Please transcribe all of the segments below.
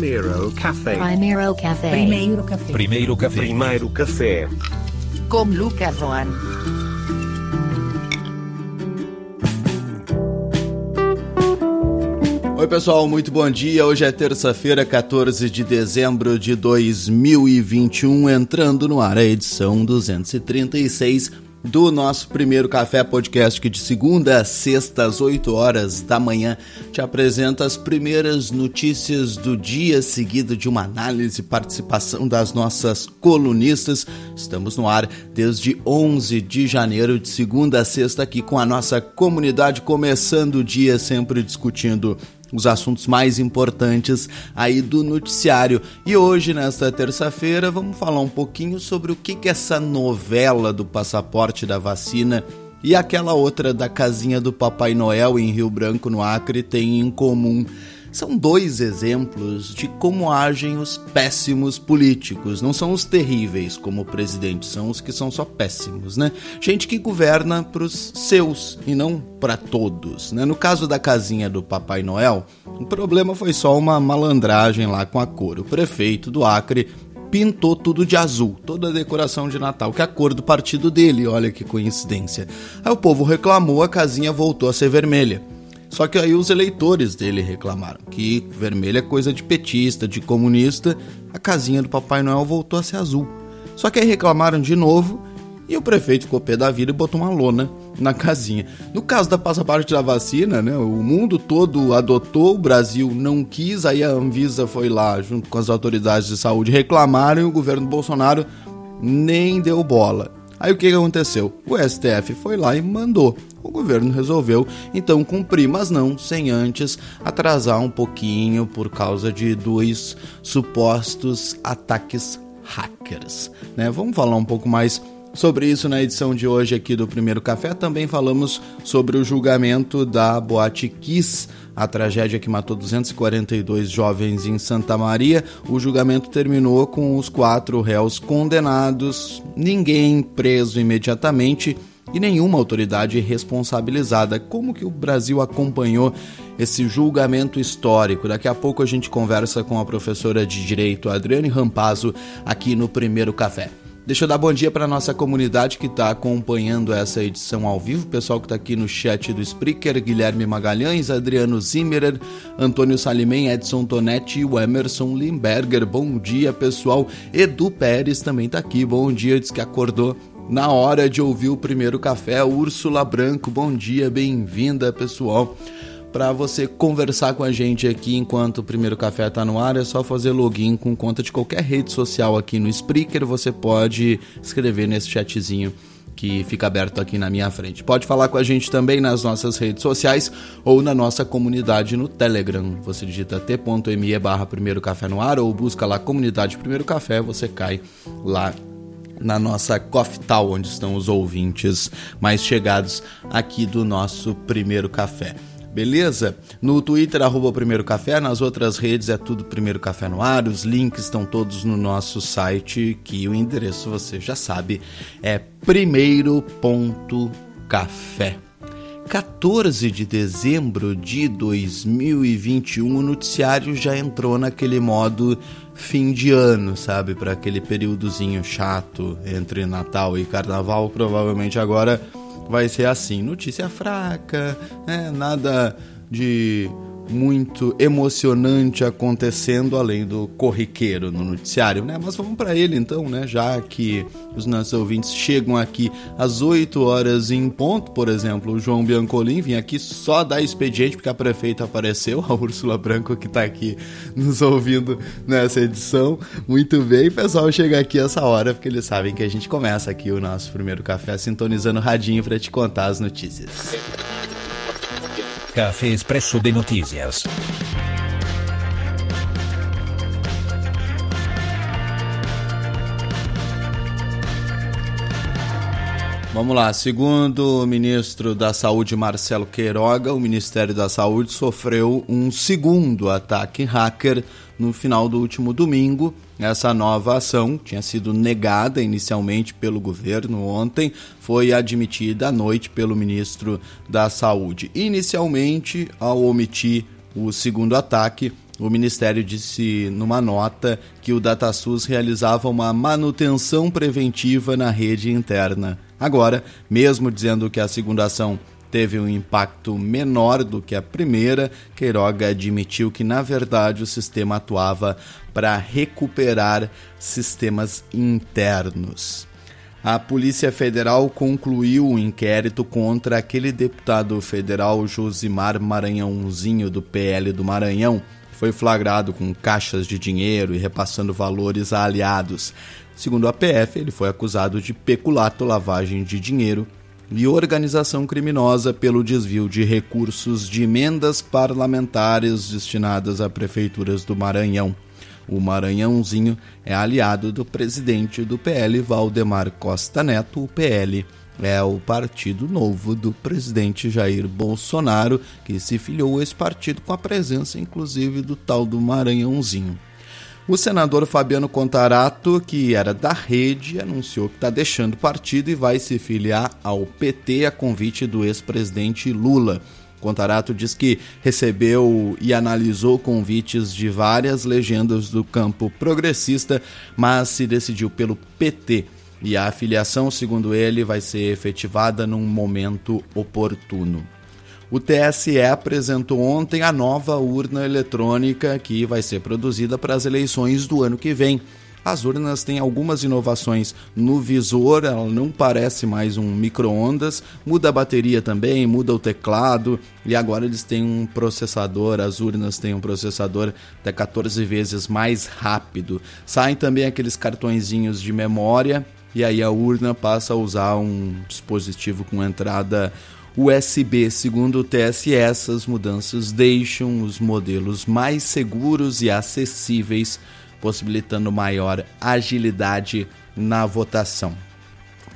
Primeiro Café. Primeiro Café. Primeiro café. Primeiro café. Primeiro Café. Com Lucas Van. Oi, pessoal, muito bom dia. Hoje é terça-feira, 14 de dezembro de 2021, entrando no ar a edição 236 do nosso primeiro Café Podcast, que de segunda a sexta, às 8 horas da manhã, te apresenta as primeiras notícias do dia, seguido de uma análise e participação das nossas colunistas. Estamos no ar desde 11 de janeiro, de segunda a sexta, aqui com a nossa comunidade, começando o dia sempre discutindo os assuntos mais importantes aí do noticiário. E hoje, nesta terça-feira, vamos falar um pouquinho sobre o que, que essa novela do passaporte da vacina e aquela outra da casinha do Papai Noel em Rio Branco, no Acre, tem em comum. São dois exemplos de como agem os péssimos políticos. Não são os terríveis como o presidente, são os que são só péssimos, né? Gente que governa para os seus e não para todos, né? No caso da casinha do Papai Noel, o problema foi só uma malandragem lá com a cor. O prefeito do Acre pintou tudo de azul, toda a decoração de Natal, que é a cor do partido dele, olha que coincidência. Aí o povo reclamou, a casinha voltou a ser vermelha. Só que aí os eleitores dele reclamaram que vermelho é coisa de petista, de comunista, a casinha do Papai Noel voltou a ser azul. Só que aí reclamaram de novo e o prefeito ficou pé da vida e botou uma lona na casinha. No caso da passaporte da vacina, né, o mundo todo adotou, o Brasil não quis, aí a Anvisa foi lá junto com as autoridades de saúde reclamaram e o governo Bolsonaro nem deu bola. Aí o que, aconteceu? O STF foi lá e mandou. O governo resolveu então cumprir, mas não sem antes atrasar um pouquinho por causa de dois supostos ataques hackers. Né? Vamos falar um pouco mais sobre isso na edição de hoje aqui do Primeiro Café. Também falamos sobre o julgamento da Boate Kiss, a tragédia que matou 242 jovens em Santa Maria. O julgamento terminou com os quatro réus condenados, ninguém preso imediatamente e nenhuma autoridade responsabilizada. Como que o Brasil acompanhou esse julgamento histórico? Daqui a pouco a gente conversa com a professora de Direito Adriane Rampazzo aqui no Primeiro Café. Deixa eu dar bom dia para nossa comunidade que está acompanhando essa edição ao vivo, pessoal que está aqui no chat do Spreaker, Guilherme Magalhães, Adriano Zimmerer, Antônio Salimem, Edson Tonetti e o Emerson Limberger. Bom dia, pessoal. Edu Pérez também está aqui. Bom dia, diz que acordou na hora de ouvir o primeiro café. Úrsula Branco, bom dia, bem-vinda, pessoal. Para você conversar com a gente aqui enquanto o primeiro café está no ar, é só fazer login com conta de qualquer rede social aqui no Spreaker. Você pode escrever nesse chatzinho que fica aberto aqui na minha frente. Pode falar com a gente também nas nossas redes sociais ou na nossa comunidade no Telegram. Você digita t.me barra primeiro café no ar ou busca lá comunidade primeiro café, você cai lá na nossa Coffee Tal, onde estão os ouvintes mais chegados aqui do nosso primeiro café. Beleza? No Twitter, arroba Primeiro Café, nas outras redes é tudo Primeiro Café no ar, os links estão todos no nosso site, que o endereço você já sabe, é primeiro.café. 14 de dezembro de 2021, o noticiário já entrou naquele modo fim de ano, sabe? Para aquele períodozinho chato entre Natal e Carnaval. Provavelmente agora vai ser assim: notícia fraca, né? nada de muito emocionante acontecendo além do corriqueiro no noticiário, né? Mas vamos para ele então, né? Já que os nossos ouvintes chegam aqui às 8 horas em ponto, por exemplo, o João Biancolin vinha aqui só dar expediente porque a prefeita apareceu, a Úrsula Branco que está aqui nos ouvindo nessa edição. Muito bem, o pessoal chega aqui essa hora porque eles sabem que a gente começa aqui o nosso primeiro café sintonizando o radinho para te contar as notícias. Café Expresso de Notícias. Vamos lá, segundo o ministro da Saúde Marcelo Queiroga, o Ministério da Saúde sofreu um segundo ataque hacker no final do último domingo. Essa nova ação tinha sido negada inicialmente pelo governo ontem, foi admitida à noite pelo ministro da Saúde. Inicialmente, ao omitir o segundo ataque, o Ministério disse numa nota que o DataSUS realizava uma manutenção preventiva na rede interna. Agora, mesmo dizendo que a segunda ação teve um impacto menor do que a primeira, Queiroga admitiu que, na verdade, o sistema atuava para recuperar sistemas internos. A Polícia Federal concluiu o um inquérito contra aquele deputado federal Josimar Maranhãozinho, do PL do Maranhão, foi flagrado com caixas de dinheiro e repassando valores a aliados. Segundo a PF, ele foi acusado de peculato, lavagem de dinheiro e organização criminosa pelo desvio de recursos de emendas parlamentares destinadas a prefeituras do Maranhão. O Maranhãozinho é aliado do presidente do PL, Valdemar Costa Neto, o PL é o Partido Novo do presidente Jair Bolsonaro, que se filiou a esse partido com a presença, inclusive, do tal do Maranhãozinho. O senador Fabiano Contarato, que era da rede, anunciou que está deixando o partido e vai se filiar ao PT a convite do ex-presidente Lula. Contarato diz que recebeu e analisou convites de várias legendas do campo progressista, mas se decidiu pelo PT e a afiliação, segundo ele, vai ser efetivada num momento oportuno. O TSE apresentou ontem a nova urna eletrônica que vai ser produzida para as eleições do ano que vem. As urnas têm algumas inovações no visor, ela não parece mais um micro-ondas, muda a bateria também, muda o teclado e agora eles têm um processador, as urnas têm um processador até 14 vezes mais rápido. Saem também aqueles cartõezinhos de memória e aí a urna passa a usar um dispositivo com entrada USB. Segundo o TSE, essas mudanças deixam os modelos mais seguros e acessíveis, possibilitando maior agilidade na votação.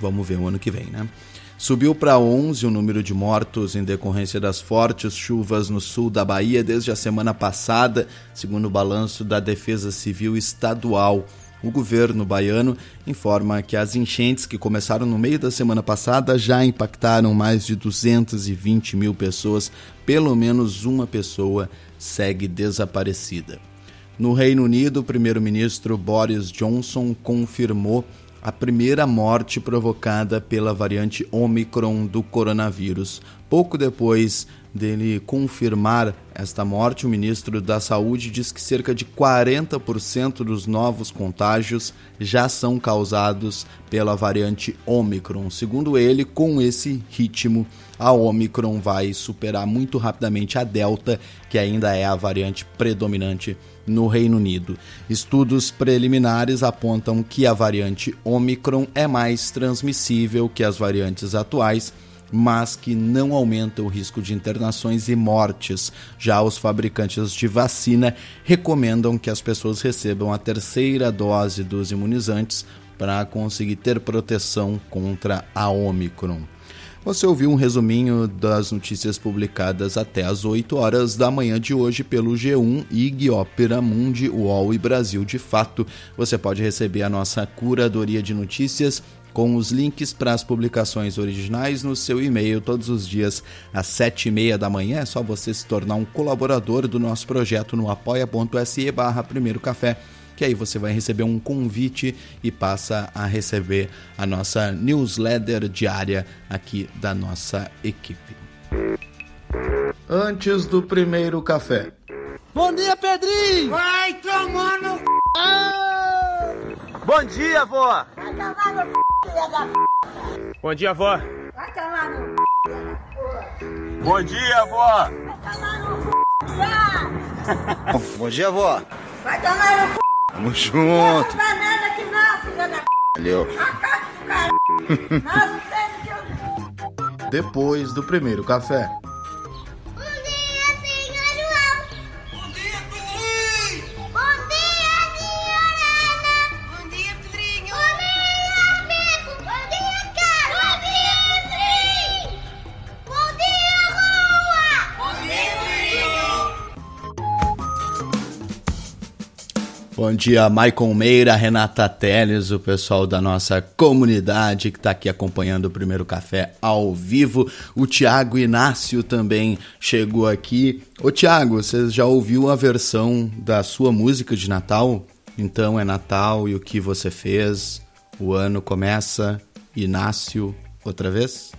Vamos ver o ano que vem, né? Subiu para 11 o número de mortos em decorrência das fortes chuvas no sul da Bahia desde a semana passada, segundo o balanço da Defesa Civil Estadual. O governo baiano informa que as enchentes que começaram no meio da semana passada já impactaram mais de 220 mil pessoas, pelo menos uma pessoa segue desaparecida. No Reino Unido, o primeiro-ministro Boris Johnson confirmou a primeira morte provocada pela variante Omicron do coronavírus. Pouco depois dele confirmar esta morte, o ministro da Saúde diz que cerca de 40% dos novos contágios já são causados pela variante Omicron. Segundo ele, com esse ritmo, a Omicron vai superar muito rapidamente a Delta, que ainda é a variante predominante no Reino Unido. Estudos preliminares apontam que a variante Omicron é mais transmissível que as variantes atuais, mas que não aumenta o risco de internações e mortes. Já os fabricantes de vacina recomendam que as pessoas recebam a terceira dose dos imunizantes para conseguir ter proteção contra a Omicron. Você ouviu um resuminho das notícias publicadas até às 8 horas da manhã de hoje pelo G1, IG, Opera Mundi, UOL e Brasil de Fato. Você pode receber a nossa curadoria de notícias com os links para as publicações originais no seu e-mail todos os dias às sete e meia da manhã. É só você se tornar um colaborador do nosso projeto no apoia.se barra primeiro café que aí você vai receber um convite e passa a receber a nossa newsletter diária aqui da nossa equipe. antes do primeiro café. Bom dia, Pedrinho! Vai tomar no c... ah! Bom dia, avó! Vai tomar no c... filha da p... Bom dia, avó! Vai tomar no c... da. Bom dia, avó! Vai tomar no c... Bom dia, avó! Vai tomar no c... Tamo junto! Não dá nada aqui não, filha da. Valeu! Caralho! Não tem que. Depois do primeiro café. Bom dia, Maicon Meira, Renata Teles, o pessoal da nossa comunidade que está aqui acompanhando o primeiro café ao vivo. O Tiago Inácio também chegou aqui. Ô Tiago, você já ouviu a versão da sua música de Natal? Então é Natal e o que você fez? O ano começa, Inácio, outra vez?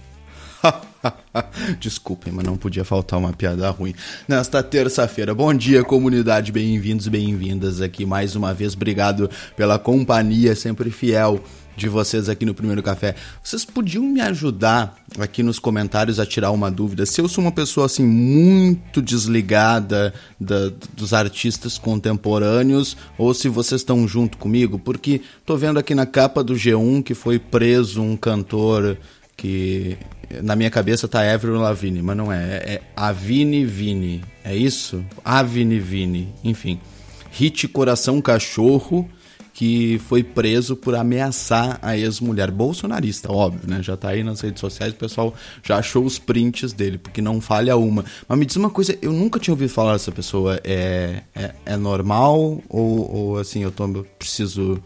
Desculpem, mas não podia faltar uma piada ruim. Nesta terça-feira, bom dia, comunidade, bem-vindos, bem-vindas aqui mais uma vez. Obrigado pela companhia sempre fiel de vocês aqui no Primeiro Café. Vocês podiam me ajudar aqui nos comentários a tirar uma dúvida? Se eu sou uma pessoa assim muito desligada da, dos artistas contemporâneos ou se vocês estão junto comigo, porque tô vendo aqui na capa do G1 que foi preso um cantor que na minha cabeça tá Avril Lavigne, mas não é, é Avini Vini, é isso? Avini Vini, enfim. Hit Coração Cachorro, que foi preso por ameaçar a ex-mulher bolsonarista, óbvio, né? Já tá aí nas redes sociais, o pessoal já achou os prints dele, porque não falha uma. Mas me diz uma coisa, eu nunca tinha ouvido falar dessa pessoa, é, é, é normal ou, ou assim, eu tô, preciso...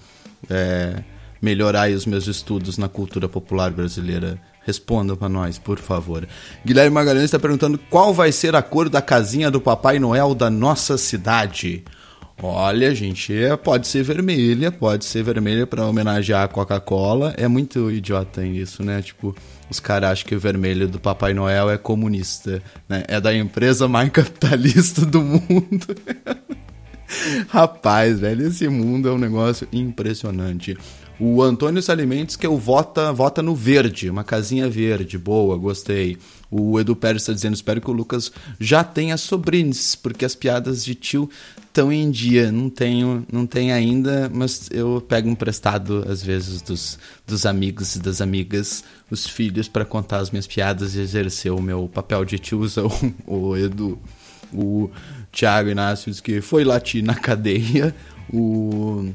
É, melhorar os meus estudos na cultura popular brasileira? Responda para nós, por favor. Guilherme Magalhães está perguntando qual vai ser a cor da casinha do Papai Noel da nossa cidade. Olha, gente, é, pode ser vermelha, pode ser vermelha para homenagear a Coca-Cola. É muito idiota isso, né? Tipo, os caras acham que o vermelho do Papai Noel é comunista, né? É da empresa mais capitalista do mundo. Rapaz, velho, esse mundo é um negócio impressionante. O Antônio Salimentos, que é o vota, vota no verde, uma casinha verde, boa, gostei. O Edu Pérez está dizendo, espero que o Lucas já tenha sobrinhos, porque as piadas de tio estão em dia. Não tenho, não tenho ainda, mas eu pego emprestado às vezes dos, dos amigos e das amigas, os filhos, para contar as minhas piadas e exercer o meu papel de tiozão, o Edu. O Thiago Inácio diz que foi latir na cadeia. O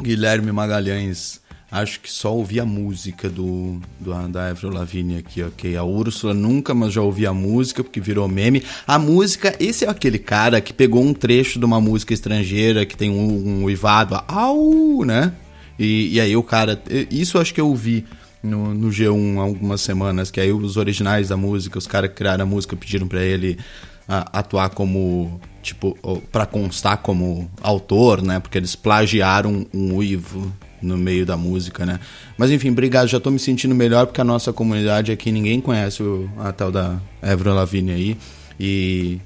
Guilherme Magalhães, acho que só ouvi a música do, do da Avril Lavigne aqui, ok? A Úrsula nunca, mas já ouvi a música porque virou meme. A música, esse é aquele cara que pegou um trecho de uma música estrangeira que tem um, um uivado, au, né? E, e aí o cara, isso acho que eu ouvi no, no G1 há algumas semanas, que aí os originais da música, os caras que criaram a música pediram para ele atuar como tipo para constar como autor, né? Porque eles plagiaram um uivo no meio da música, né? Mas enfim, obrigado, já tô me sentindo melhor porque a nossa comunidade aqui ninguém conhece o, a tal da Evra Lavigne aí e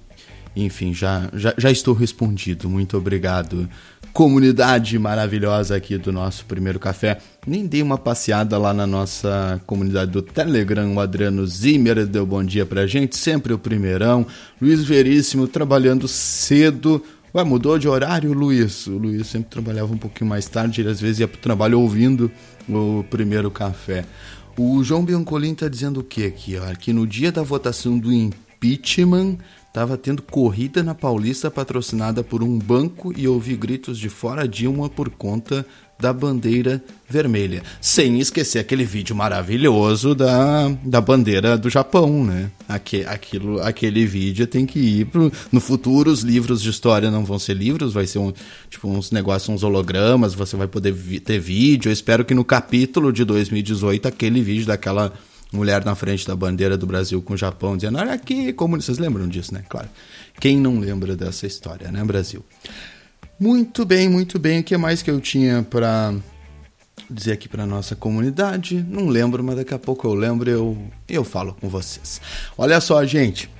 enfim, já, já, já estou respondido. Muito obrigado comunidade maravilhosa aqui do nosso primeiro café. Nem dei uma passeada lá na nossa comunidade do Telegram. O Adriano Zimmer deu bom dia pra gente, sempre o primeirão. Luiz Veríssimo trabalhando cedo. Ué, mudou de horário, Luiz? O Luiz sempre trabalhava um pouquinho mais tarde, ele às vezes ia pro trabalho ouvindo o primeiro café. O João Biancolin tá dizendo o que aqui? Ó? Que no dia da votação do impeachment Tava tendo corrida na Paulista patrocinada por um banco e ouvi gritos de fora Dilma por conta da bandeira vermelha. Sem esquecer aquele vídeo maravilhoso da, da bandeira do Japão, né? Aque, aquilo, aquele vídeo tem que ir pro. No futuro, os livros de história não vão ser livros, vai ser um, tipo uns negócios, uns hologramas, você vai poder vi, ter vídeo. Eu espero que no capítulo de 2018 aquele vídeo daquela mulher na frente da bandeira do Brasil com o Japão, dizendo: Olha aqui, como vocês lembram disso, né? Claro. Quem não lembra dessa história, né, Brasil? Muito bem, muito bem. O que mais que eu tinha para dizer aqui para nossa comunidade? Não lembro, mas daqui a pouco eu lembro e eu, eu falo com vocês. Olha só, gente.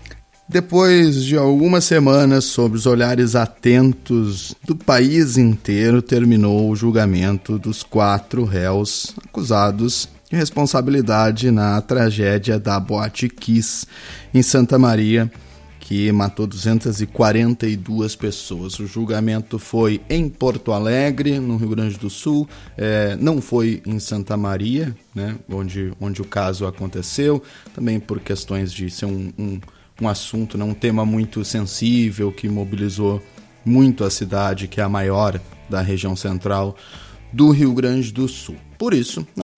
Depois de algumas semanas sob os olhares atentos do país inteiro, terminou o julgamento dos quatro réus acusados de responsabilidade na tragédia da Boate Kiss em Santa Maria, que matou 242 pessoas. O julgamento foi em Porto Alegre, no Rio Grande do Sul, é, não foi em Santa Maria, né, onde, onde o caso aconteceu, também por questões de ser um, um um assunto, né, um tema muito sensível que mobilizou muito a cidade, que é a maior da região central do Rio Grande do Sul. Por isso,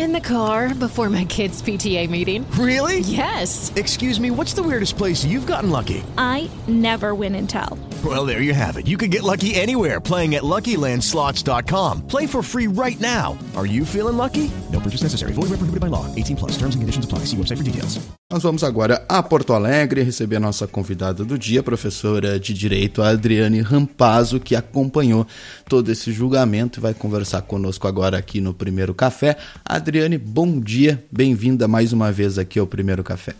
In the car before my kids' PTA meeting. Really? Yes. Excuse me, what's the weirdest place you've gotten lucky? I never win and tell. Well, there you have it. You can get lucky anywhere playing at LuckyLandSlots.com. Play for free right now. Are you feeling lucky? No purchase necessary. Void where prohibited by law. 18 plus. Terms and conditions apply. See website for details. Nós vamos agora a Porto Alegre receber a nossa convidada do dia, professora de Direito Adriane Rampazzo, que acompanhou todo esse julgamento e vai conversar conosco agora aqui no Primeiro Café. Adriane, bom dia. Bem-vinda mais uma vez aqui ao Primeiro Café.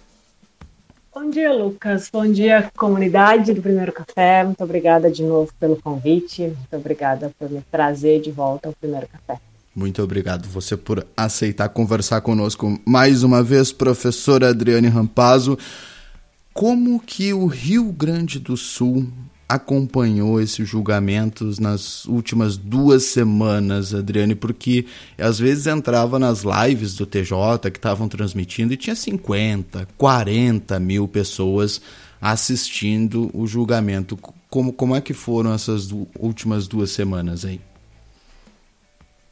Bom dia, Lucas. Bom dia, comunidade do Primeiro Café. Muito obrigada de novo pelo convite. Muito obrigada por me trazer de volta ao Primeiro Café. Muito obrigado você por aceitar conversar conosco mais uma vez, professora Adriane Rampazzo. Como que o Rio Grande do Sul acompanhou esses julgamentos nas últimas duas semanas, Adriane? Porque às vezes entrava nas lives do TJ que estavam transmitindo e tinha 50, 40 mil pessoas assistindo o julgamento. Como, como é que foram essas últimas duas semanas aí?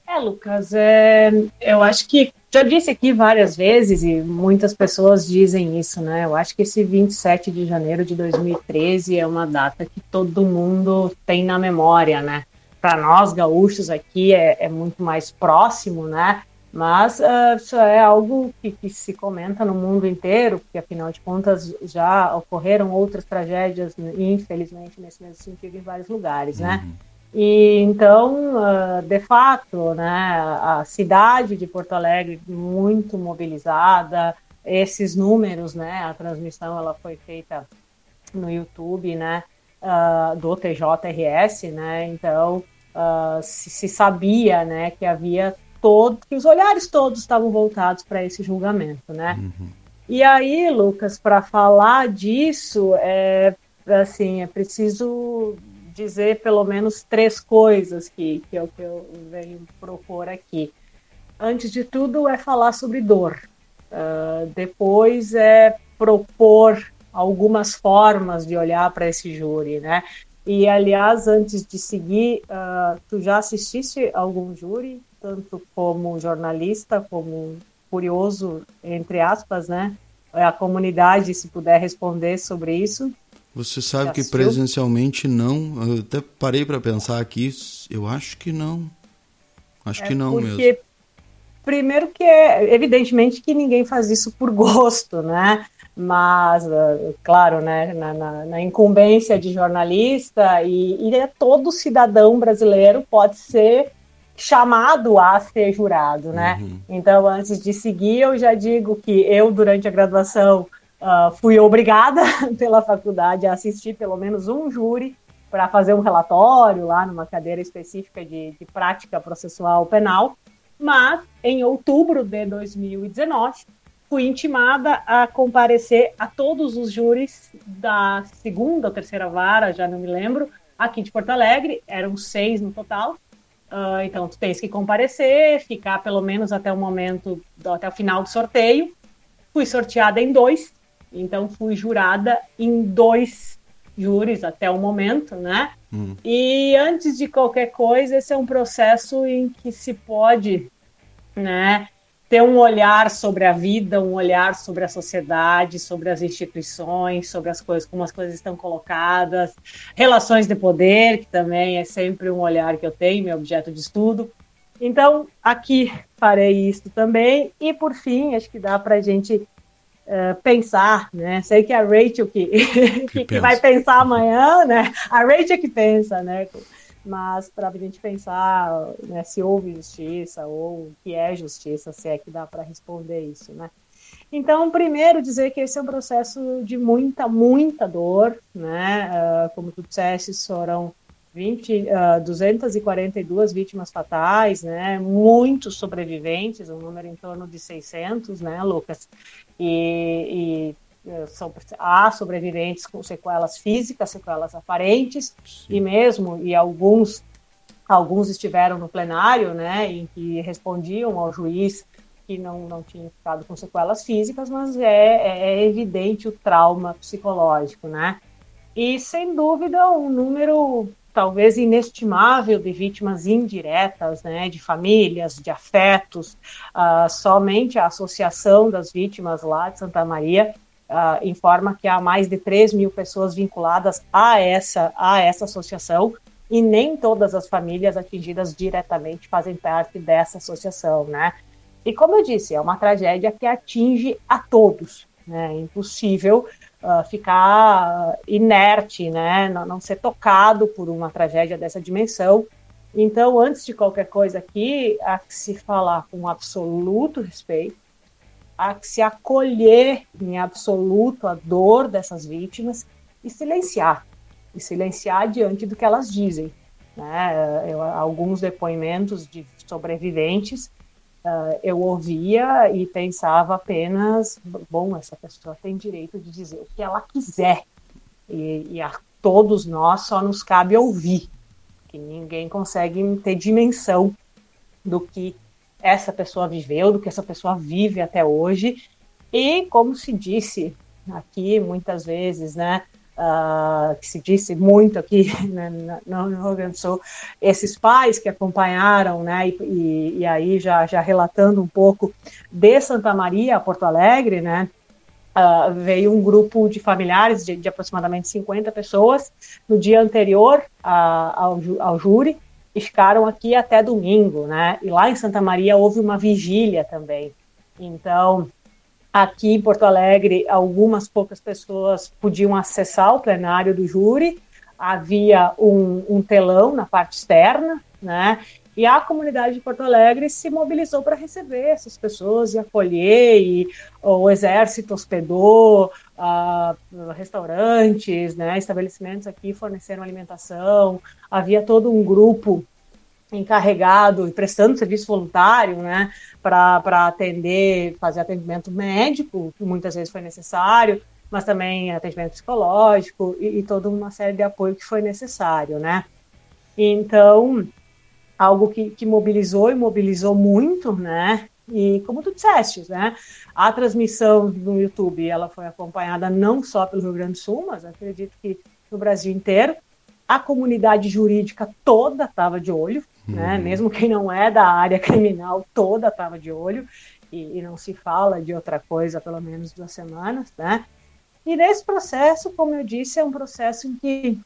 É, Lucas, é, eu acho que já disse aqui várias vezes e muitas pessoas dizem isso, né? Eu acho que esse 27 de janeiro de 2013 é uma data que todo mundo tem na memória, né? Para nós gaúchos aqui é, é, muito mais próximo, né? Mas uh, isso é algo que, que, se comenta no mundo inteiro, porque afinal de contas já ocorreram outras tragédias, infelizmente, nesse mesmo sentido, em vários lugares, né? Uhum. E então, uh, de fato, né, a cidade de Porto Alegre muito mobilizada, esses números, né, a transmissão ela foi feita no YouTube, né, uh, do TJRS, né, então se, se, sabia, né, que havia todo, que os olhares todos estavam voltados para esse julgamento, né. Uhum. E aí, Lucas, para falar disso, é assim, é preciso dizer pelo menos três coisas que, que é o que eu venho propor aqui. Antes de tudo, é falar sobre dor. Uh, depois é propor algumas formas de olhar para esse júri, né? E, aliás, antes de seguir, uh, tu já assististe algum júri, tanto como jornalista, como curioso, entre aspas, né? A comunidade, se puder responder sobre isso. Você sabe que presencialmente não. Eu até parei para pensar aqui. Eu acho que não. Acho é que não porque, mesmo. Primeiro que é evidentemente que ninguém faz isso por gosto, né? Mas, ah, claro, né, na, na, na incumbência de jornalista e, e é todo cidadão brasileiro pode ser chamado a ser jurado, né? Uhum. Então, antes de seguir, eu já digo que eu, durante a graduação, Uh, fui obrigada pela faculdade a assistir pelo menos um júri para fazer um relatório lá numa cadeira específica de, de, prática processual penal, mas em outubro de 2019 fui intimada a comparecer a todos os júris da segunda ou terceira vara, já não me lembro, aqui de Porto Alegre, eram seis no total. Uh, então tu tens que comparecer, ficar pelo menos até o momento, até o final do sorteio. Fui sorteada em dois, então fui jurada em dois júris até o momento, né? Hum. E antes de qualquer coisa, esse é um processo em que se pode, né, ter um olhar sobre a vida, um olhar sobre a sociedade, sobre as instituições, sobre as coisas, como as coisas estão colocadas, relações de poder, que também é sempre um olhar que eu tenho, meu objeto de estudo. Então, aqui farei isso também. E, por fim, acho que dá para a gente uh, pensar, né? Sei que é a Rachel que, que, que vai pensar amanhã, né? A Rachel que pensa, né? mas para a gente pensar né, se houve justiça ou o que é justiça, se é que dá para responder isso, né? Então, primeiro dizer que esse é um processo de muita, muita dor, né? Uh, como tu disseste, foram 20, uh, 242 vítimas fatais, né? Muitos sobreviventes, um número em torno de 600, né, Lucas? E, e é, são, há sobreviventes com sequelas físicas, sequelas aparentes, Sim. e mesmo, e alguns, alguns estiveram no plenário, né, em que respondiam ao juiz que não, não tinham ficado com sequelas físicas, mas é, é, é evidente o trauma psicológico, né? E, sem dúvida, um número talvez inestimável de vítimas indiretas, né, de famílias, de afetos. Uh, somente a associação das vítimas lá de Santa Maria uh, informa que há mais de 3 mil pessoas vinculadas a essa, a essa associação e nem todas as famílias atingidas diretamente fazem parte dessa associação, né? E como eu disse, é uma tragédia que atinge a todos, né? É impossível uh, ficar inerte, né? Não, não ser tocado por uma tragédia dessa dimensão. Então, antes de qualquer coisa aqui, há que se falar com absoluto respeito, a se acolher em absoluto a dor dessas vítimas e silenciar, e silenciar diante do que elas dizem. Né? Eu, alguns depoimentos de sobreviventes uh, eu ouvia e pensava apenas, bom, essa pessoa tem direito de dizer o que ela quiser, e, e a todos nós só nos cabe ouvir, que ninguém consegue ter dimensão do que essa pessoa viveu, do que essa pessoa vive até hoje. E, como se disse aqui muitas vezes, né, uh, que se disse muito aqui né, no Rio Grande do Sul, esses pais que acompanharam, né, e, e, aí já, já relatando um pouco de Santa Maria a Porto Alegre, né, uh, veio um grupo de familiares de, de, aproximadamente 50 pessoas no dia anterior uh, ao, ao júri, e ficaram aqui até domingo, né? E lá em Santa Maria houve uma vigília também. Então, aqui em Porto Alegre, algumas poucas pessoas podiam acessar o plenário do júri. Havia um, um telão na parte externa, né? E a comunidade de Porto Alegre se mobilizou para receber essas pessoas e acolher, e o exército hospedou, uh, restaurantes, né, estabelecimentos aqui forneceram alimentação, havia todo um grupo encarregado e prestando serviço voluntário, né, para atender, fazer atendimento médico, que muitas vezes foi necessário, mas também atendimento psicológico e, e toda uma série de apoio que foi necessário, né. Então, algo que, que mobilizou e mobilizou muito, né? E como tu disseste, né? A transmissão no YouTube, ela foi acompanhada não só pelo Rio Grande do Sul, mas acredito que no Brasil inteiro. A comunidade jurídica toda estava de olho? Uhum. né? Mesmo quem não é da área criminal, toda estava de olho. E, e, não se fala de outra coisa, pelo menos duas semanas, né? E nesse processo, como eu disse, é um processo em que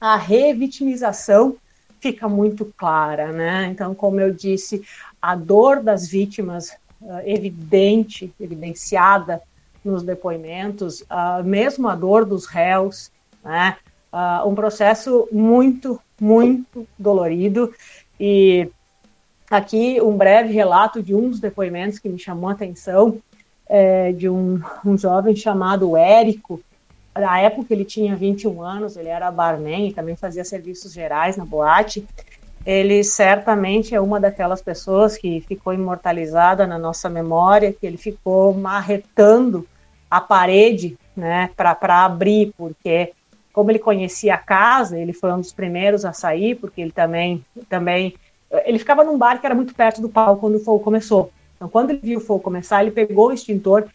a revitimização fica muito clara, né? Então, como eu disse, a dor das vítimas uh, evidente, evidenciada nos depoimentos, uh, mesmo a dor dos réus, né? Uh, um processo muito, muito dolorido e aqui um breve relato de um dos depoimentos que me chamou a atenção é, de um, um jovem chamado Érico, na época ele tinha 21 anos, ele era barman e também fazia serviços gerais na boate. Ele certamente é uma daquelas pessoas que ficou imortalizada na nossa memória, que ele ficou marretando a parede, né, para abrir, porque como ele conhecia a casa, ele foi um dos primeiros a sair, porque ele também também ele ficava num bar que era muito perto do palco quando o fogo começou. Então, quando ele viu o fogo começar, ele pegou o extintor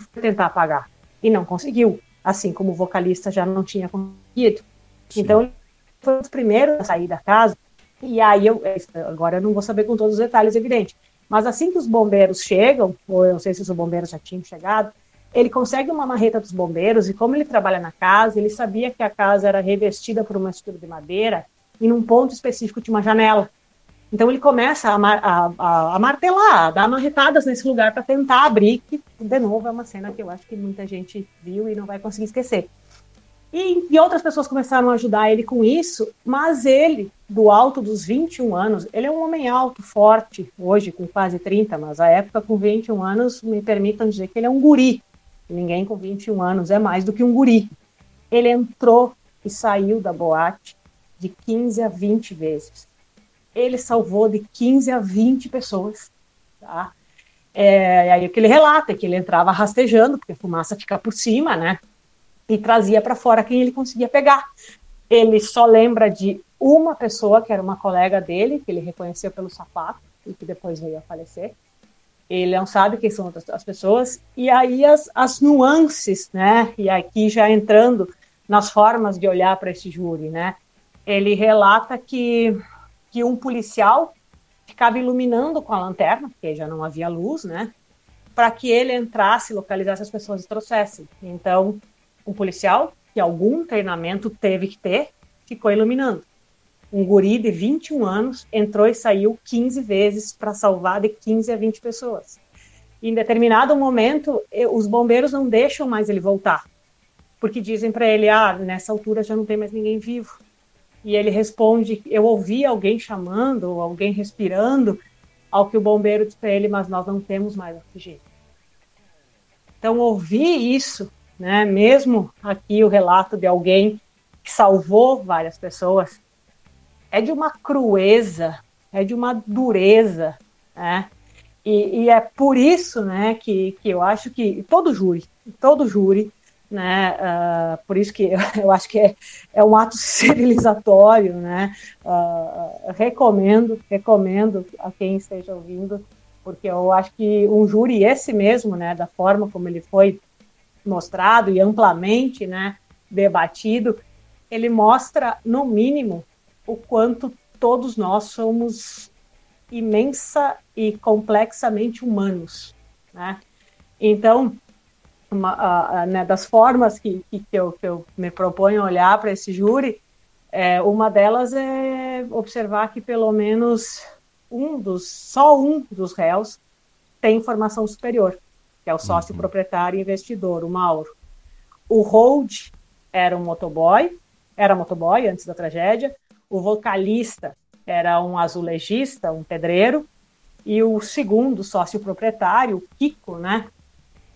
e foi tentar apagar e não conseguiu assim como o vocalista já não tinha conseguido. Sim. Então, ele foi um dos primeiros a sair da casa. E aí, eu, agora eu não vou saber com todos os detalhes, evidente. Mas assim que os bombeiros chegam, ou eu não sei se os bombeiros já tinham chegado, ele consegue uma marreta dos bombeiros e como ele trabalha na casa, ele sabia que a casa era revestida por uma estrutura de madeira e num ponto específico tinha uma janela. Então ele começa a, a, a, a martelar, a dar marretadas nesse lugar para tentar abrir, que de novo é uma cena que eu acho que muita gente viu e não vai conseguir esquecer. E, e, outras pessoas começaram a ajudar ele com isso, mas ele, do alto dos 21 anos, ele é um homem alto, forte, hoje com quase 30, mas a época com 21 anos, me permitam dizer que ele é um guri. Ninguém com 21 anos é mais do que um guri. Ele entrou e saiu da boate de 15 a 20 vezes. Ele salvou de 15 a 20 pessoas. Tá? É, aí o que ele relata é que ele entrava rastejando, porque a fumaça fica por cima, né? E trazia para fora quem ele conseguia pegar. Ele só lembra de uma pessoa, que era uma colega dele, que ele reconheceu pelo sapato, e que depois veio a falecer ele não sabe quem são as pessoas, e aí as, as nuances, né, e aqui já entrando nas formas de olhar para esse júri, né, ele relata que, que um policial ficava iluminando com a lanterna, porque já não havia luz, né, para que ele entrasse, localizasse as pessoas e trouxesse. Então, um policial, que algum treinamento teve que ter, ficou iluminando um guri de 21 anos entrou e saiu 15 vezes para salvar de 15 a 20 pessoas. em determinado momento, os bombeiros não deixam mais ele voltar, porque dizem para ele: ah, nessa altura já não tem mais ninguém vivo. E ele responde: eu ouvi alguém chamando, alguém respirando, ao que o bombeiro diz para ele: mas nós não temos mais oxigênio. Então, ouvir isso, né, mesmo aqui o relato de alguém que salvou várias pessoas, é de uma crueza, é de uma dureza, né? E, e, é por isso, né, que, que eu acho que todo júri, todo júri, né, uh, por isso que eu, acho que é, é um ato civilizatório, né, uh, recomendo, recomendo a quem esteja ouvindo, porque eu acho que um júri esse mesmo, né, da forma como ele foi mostrado e amplamente, né, debatido, ele mostra, no mínimo, o quanto todos nós somos imensa e complexamente humanos, né? Então, uma, a, a, né, das formas que, que, eu, que eu me proponho olhar para esse júri, é, uma delas é observar que pelo menos um dos, só um dos réus tem formação superior, que é o sócio proprietário e investidor, o Mauro. O Hold era um motoboy, era motoboy antes da tragédia, o vocalista era um azulejista, um pedreiro, e o segundo sócio proprietário, o Kiko, né,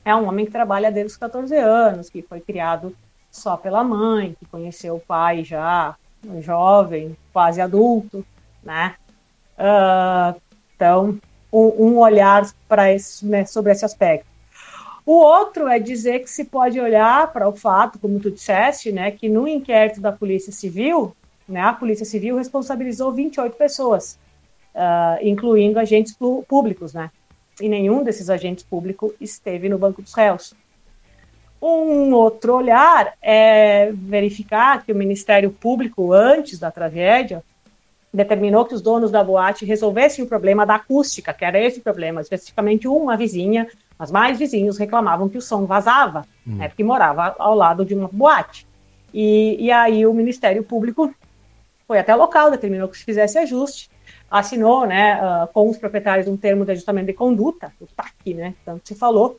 é um homem que trabalha desde os 14 anos, que foi criado só pela mãe, que conheceu o pai já jovem, quase adulto, né? Uh, então, um, um olhar para esse, né, sobre esse aspecto. O outro é dizer que se pode olhar para o fato, como tu disseste, né, que no inquérito da Polícia Civil né, a Polícia Civil responsabilizou 28 pessoas, uh, incluindo agentes públicos, né? E nenhum desses agentes públicos esteve no banco dos réus. Um outro olhar é verificar que o Ministério Público, antes da tragédia, determinou que os donos da boate resolvessem o problema da acústica, que era esse problema. Especificamente uma vizinha, mas mais vizinhos reclamavam que o som vazava, hum. né, porque morava ao lado de uma boate. E, e aí o Ministério Público foi até local, determinou que se fizesse ajuste, assinou né, uh, com os proprietários um termo de ajustamento de conduta, o TAC, né, tanto se falou,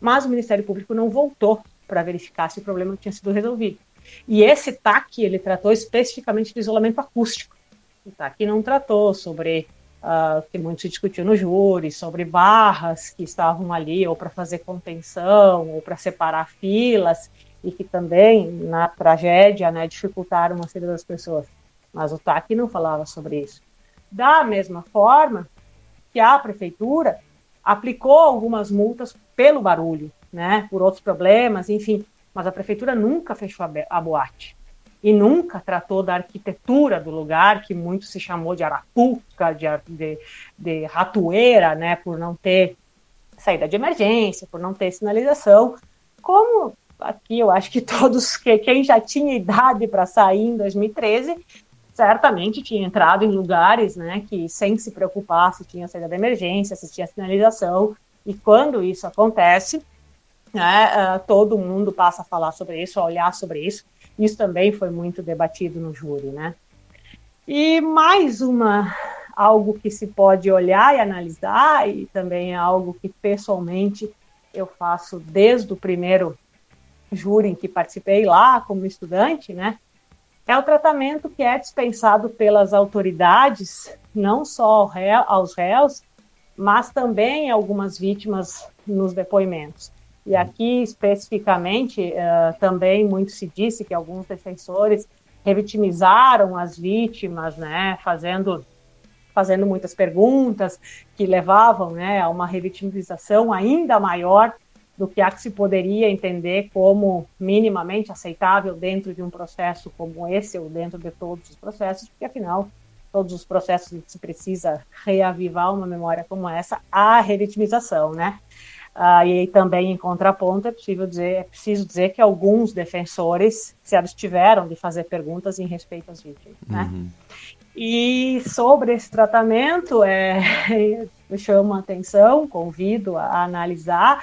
mas o Ministério Público não voltou para verificar se o problema tinha sido resolvido. E esse TAC, ele tratou especificamente do isolamento acústico. O TAC não tratou sobre uh, que muito se discutiu no júri, sobre barras que estavam ali ou para fazer contenção ou para separar filas e que também na tragédia né, dificultaram a saída das pessoas mas o TAC não falava sobre isso. Da mesma forma que a prefeitura aplicou algumas multas pelo barulho, né, por outros problemas, enfim, mas a prefeitura nunca fechou a, boate e nunca tratou da arquitetura do lugar, que muito se chamou de arapuca, de, de, de ratoeira, né, por não ter saída de emergência, por não ter sinalização, como aqui eu acho que todos, que quem já tinha idade para sair em 2013, certamente tinha entrado em lugares, né, que sem se preocupar se tinha saída de emergência, se tinha sinalização, e quando isso acontece, né, uh, todo mundo passa a falar sobre isso, a olhar sobre isso, isso também foi muito debatido no júri, né. E mais uma, algo que se pode olhar e analisar, e também é algo que pessoalmente eu faço desde o primeiro júri em que participei lá como estudante, né, é o tratamento que é dispensado pelas autoridades, não só aos réus, mas também algumas vítimas nos depoimentos. E aqui, especificamente, uh, também muito se disse que alguns defensores revitimizaram as vítimas, né, fazendo, fazendo muitas perguntas que levavam né, a uma revitimização ainda maior do que a que se poderia entender como minimamente aceitável dentro de um processo como esse ou dentro de todos os processos, porque afinal todos os processos se precisa reavivar uma memória como essa, a revitimização, né? Ah, e também em contraponto é possível dizer, é preciso dizer que alguns defensores se abstiveram de fazer perguntas em respeito às vítimas, né? Uhum. E sobre esse tratamento, é, eu chamo a atenção, convido a analisar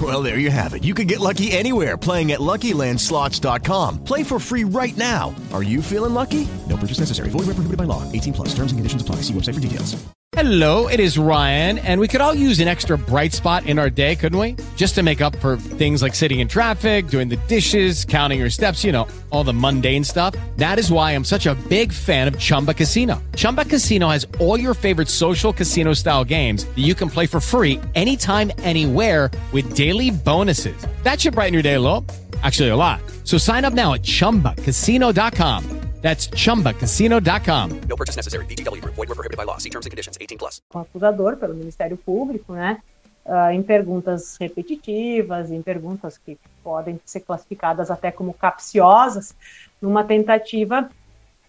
Well, there you have it. You can get lucky anywhere playing at LuckyLandSlots.com. Play for free right now. Are you feeling lucky? No purchase necessary. Void where prohibited by law. 18 plus. Terms and conditions apply. See website for details. Hello, it is Ryan, and we could all use an extra bright spot in our day, couldn't we? Just to make up for things like sitting in traffic, doing the dishes, counting your steps, you know, all the mundane stuff. That is why I'm such a big fan of Chumba Casino. Chumba Casino has all your favorite social casino style games that you can play for free anytime, anywhere with daily bonuses. That should brighten your day a little. Actually, a lot. So sign up now at chumbacasino.com. That's chumbacasino.com. No purchase necessary. BGW. Void were prohibited by law. See terms and conditions 18 plus. O acusador pelo Ministério Público, né? Uh, em perguntas repetitivas, em perguntas que podem ser classificadas até como capciosas, numa tentativa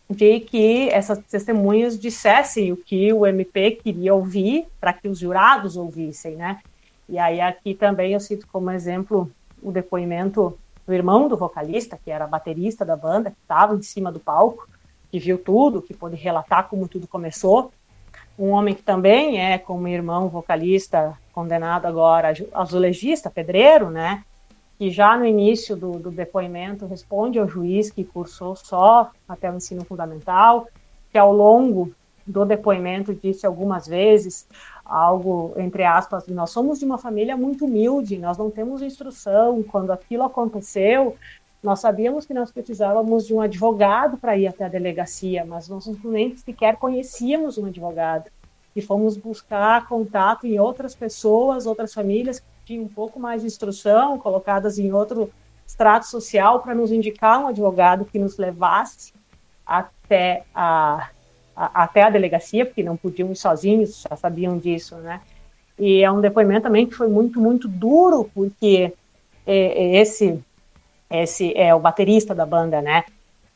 de que essas testemunhas dissessem o que o MP queria ouvir para que os jurados ouvissem, né? E aí aqui também eu cito como exemplo o depoimento do irmão do vocalista, que era baterista da banda, que estava em cima do palco, que viu tudo, que pôde relatar como tudo começou. Um homem que também é, como irmão vocalista, condenado agora, azulejista, pedreiro, né? Que já no início do, do depoimento responde ao juiz que cursou só até o ensino fundamental, que ao longo do depoimento disse algumas vezes algo, entre aspas, nós somos de uma família muito humilde, nós não temos instrução. Quando aquilo aconteceu, nós sabíamos que nós precisávamos de um advogado para ir até a delegacia, mas nós nem sequer conhecíamos um advogado. E fomos buscar contato em outras pessoas, outras famílias que tinham um pouco mais de instrução, colocadas em outro extrato social, para nos indicar um advogado que nos levasse até a, até a delegacia, porque não podiam ir sozinhos, já sabiam disso, né? E é um depoimento também que foi muito, muito duro, porque é, é esse, esse é o baterista da banda, né?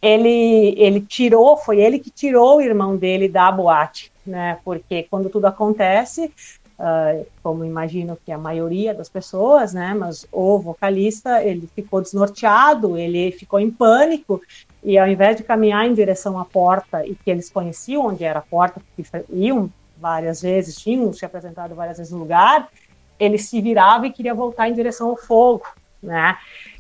Ele, ele tirou, foi ele que tirou o irmão dele da boate, né? Porque quando tudo acontece, uh, como imagino que a maioria das pessoas, né? Mas o vocalista, ele ficou desnorteado, ele ficou em pânico e ao invés de caminhar em direção à porta e que eles conheciam onde era a porta, porque iam várias vezes, tinham se apresentado várias vezes no lugar, ele se virava e queria voltar em direção ao fogo, né?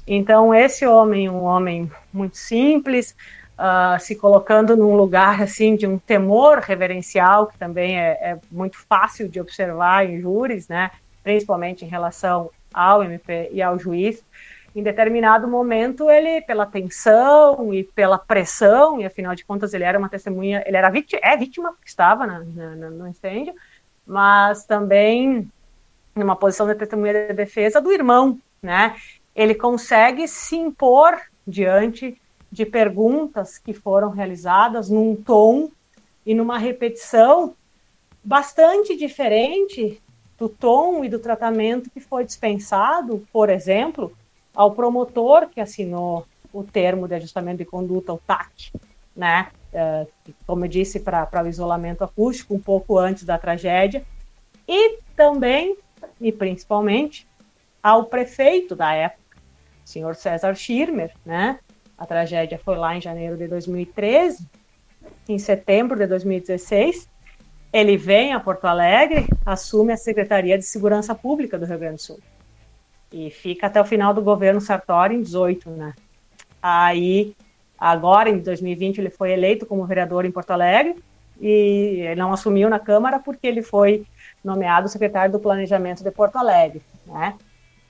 Então esse homem, um homem muito simples, uh, se colocando num lugar assim de um temor reverencial que também é, é muito fácil de observar em júris, né? Principalmente em relação ao MP e ao juiz, em determinado momento ele, pela tensão e pela pressão, e afinal de contas ele era uma testemunha, ele era vítima, é vítima estava na, na, no incêndio, mas também numa posição de testemunha de defesa do irmão, né? Ele consegue se impor diante de perguntas que foram realizadas num tom e numa repetição bastante diferente do tom e do tratamento que foi dispensado, por exemplo, ao promotor que assinou o termo de ajustamento de conduta, o TAC, né? Uh, como eu disse, para o isolamento acústico, um pouco antes da tragédia, e também, e principalmente, ao prefeito da época, o senhor César Schirmer, né? A tragédia foi lá em janeiro de 2013, em setembro de 2016, ele vem a Porto Alegre, assume a Secretaria de Segurança Pública do Rio Grande do Sul. E fica até o final do governo Sartori, em 18, né? Aí, agora, em 2020, ele foi eleito como vereador em Porto Alegre e não assumiu na Câmara porque ele foi nomeado secretário do Planejamento de Porto Alegre, né?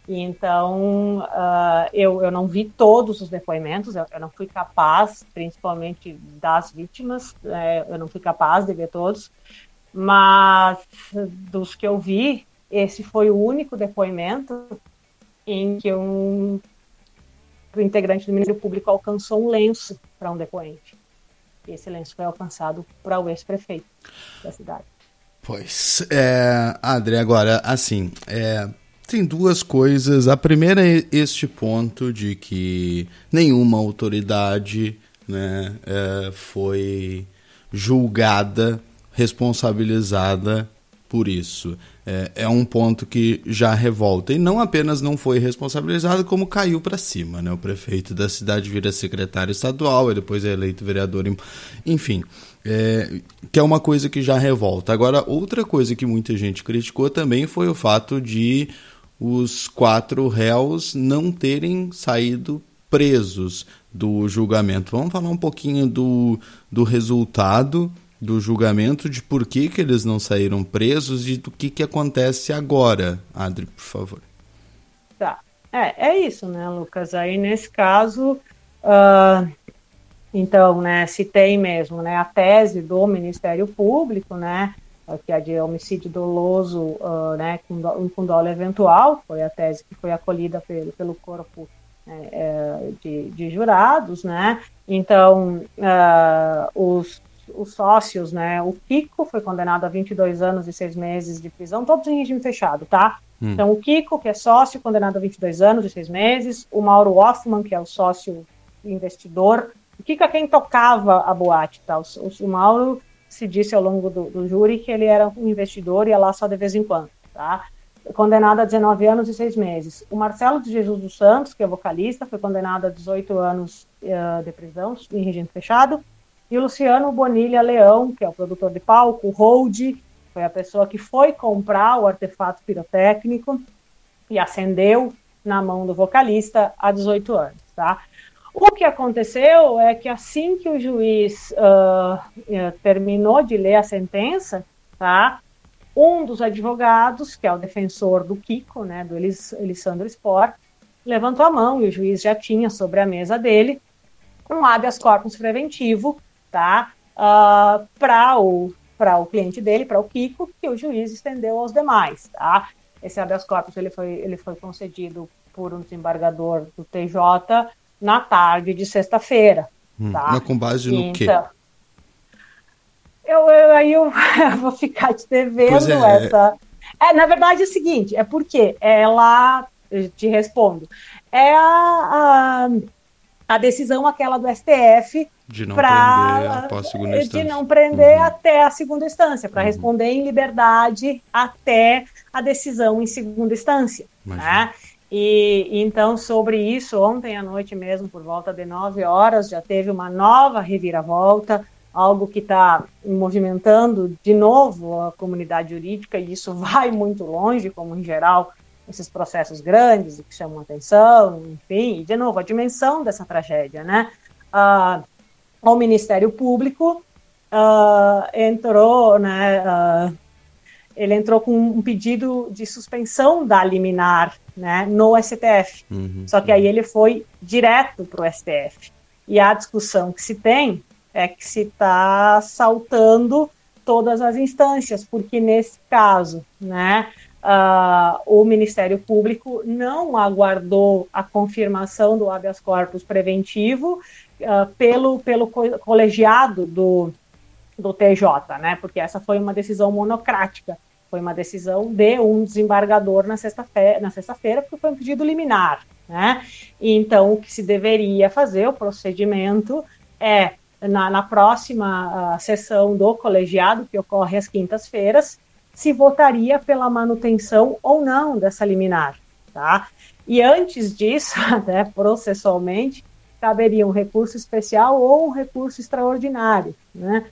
Então, uh, eu, eu não vi todos os depoimentos, eu, eu não fui capaz, principalmente das vítimas, é, eu não fui capaz de ver todos, mas dos que eu vi, esse foi o único depoimento em que um integrante do Ministério Público alcançou um lenço para um depoente. Esse lenço foi alcançado para o ex-prefeito da cidade. Pois, é, agora, assim, é, tem duas coisas. A primeira é este ponto de que nenhuma autoridade né, é, foi julgada responsabilizada por isso. É, é, um ponto que já revolta. E não apenas não foi responsabilizado, como caiu para cima. Né? O prefeito da cidade vira secretário estadual, e depois é eleito vereador. Em... Enfim, é, que é uma coisa que já revolta. Agora, outra coisa que muita gente criticou também foi o fato de os quatro réus não terem saído presos do julgamento. Vamos falar um pouquinho do, do resultado do julgamento, de por que, que eles não saíram presos e do que, que acontece agora. Adri, por favor. Tá. É, é isso, né, Lucas? Aí, nesse caso, uh, então, né, se tem mesmo né, a tese do Ministério Público, né, que é de homicídio doloso uh, né, com, do, com dolo eventual, foi a tese que foi acolhida pelo, pelo corpo né, é, de, de, jurados, né? Então, uh, os os sócios, né? O Kiko foi condenado a 22 anos e 6 meses de prisão, todos em regime fechado, tá? Hum. Então, o Kiko, que é sócio, condenado a 22 anos e 6 meses, o Mauro Hoffman, que é o sócio investidor, o Kiko é quem tocava a boate, tá? O, o, Mauro se disse ao longo do, do, júri que ele era um investidor e ia lá só de vez em quando, tá? Condenado a 19 anos e 6 meses. O Marcelo de Jesus dos Santos, que é vocalista, foi condenado a 18 anos uh, de prisão em regime fechado. E o Luciano Bonilha Leão, que é o produtor de palco, o Hold, foi a pessoa que foi comprar o artefato pirotécnico e acendeu na mão do vocalista há 18 anos, tá? O que aconteceu é que assim que o juiz uh, terminou de ler a sentença, tá? Um dos advogados, que é o defensor do Kiko, né, do Elis, Elisandro Sport, levantou a mão e o juiz já tinha sobre a mesa dele um habeas corpus preventivo tá? Uh, para o, o cliente dele, para o Kiko, que o juiz estendeu aos demais, tá? Esse habeas corpus ele foi, ele foi concedido por um desembargador do TJ na tarde de sexta-feira. Hum, tá? Com base no então, quê? Eu, eu, aí eu, eu vou ficar te devendo é. essa. É, na verdade é o seguinte, é porque ela, eu te respondo, é a, a, a decisão aquela do STF de não pra, prender após a segunda instância. De não prender uhum. até a segunda instância, para uhum. responder em liberdade até a decisão em segunda instância. Né? E então, sobre isso, ontem à noite mesmo, por volta de 9 horas, já teve uma nova reviravolta, algo que está movimentando de novo a comunidade jurídica, e isso vai muito longe, como em geral esses processos grandes e que chamam atenção, enfim, e de novo, a dimensão dessa tragédia, né? Uh, ao Ministério Público, uh, entrou, né, uh, ele entrou com um pedido de suspensão da liminar né, no STF. Uhum, Só que aí ele foi direto para o STF. E a discussão que se tem é que se está saltando todas as instâncias, porque nesse caso, né, uh, o Ministério Público não aguardou a confirmação do habeas corpus preventivo uh, pelo, pelo colegiado do, do TJ, né? Porque essa foi uma decisão monocrática, foi uma decisão de um desembargador na sexta-feira, na sexta-feira, porque foi um pedido liminar, né? Então, o que se deveria fazer, o procedimento é na, na próxima uh, sessão do colegiado, que ocorre às quintas-feiras, se votaria pela manutenção ou não dessa liminar, tá? E antes disso, até processualmente, caberia um recurso especial ou um recurso extraordinário, né?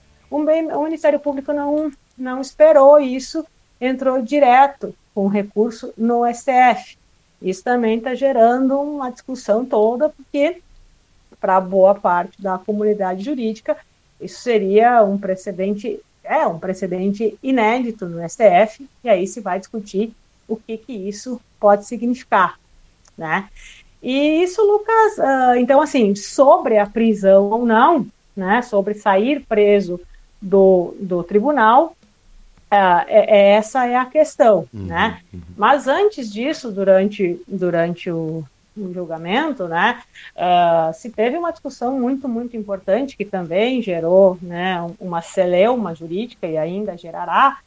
Bem, o Ministério Público não, não esperou isso, entrou direto com recurso no STF. Isso também está gerando uma discussão toda, porque para boa parte da comunidade jurídica isso seria um precedente é um precedente inédito no STF, e aí se vai discutir o que, que isso pode significar, né? E isso, Lucas, uh, então, assim, sobre a prisão ou não, né, sobre sair preso do, do tribunal, uh, é, essa é a questão, uhum, né? Uhum. Mas antes disso, durante, durante o, no julgamento, né, uh, se teve uma discussão muito, muito importante que também gerou né, uma celeuma jurídica e ainda gerará,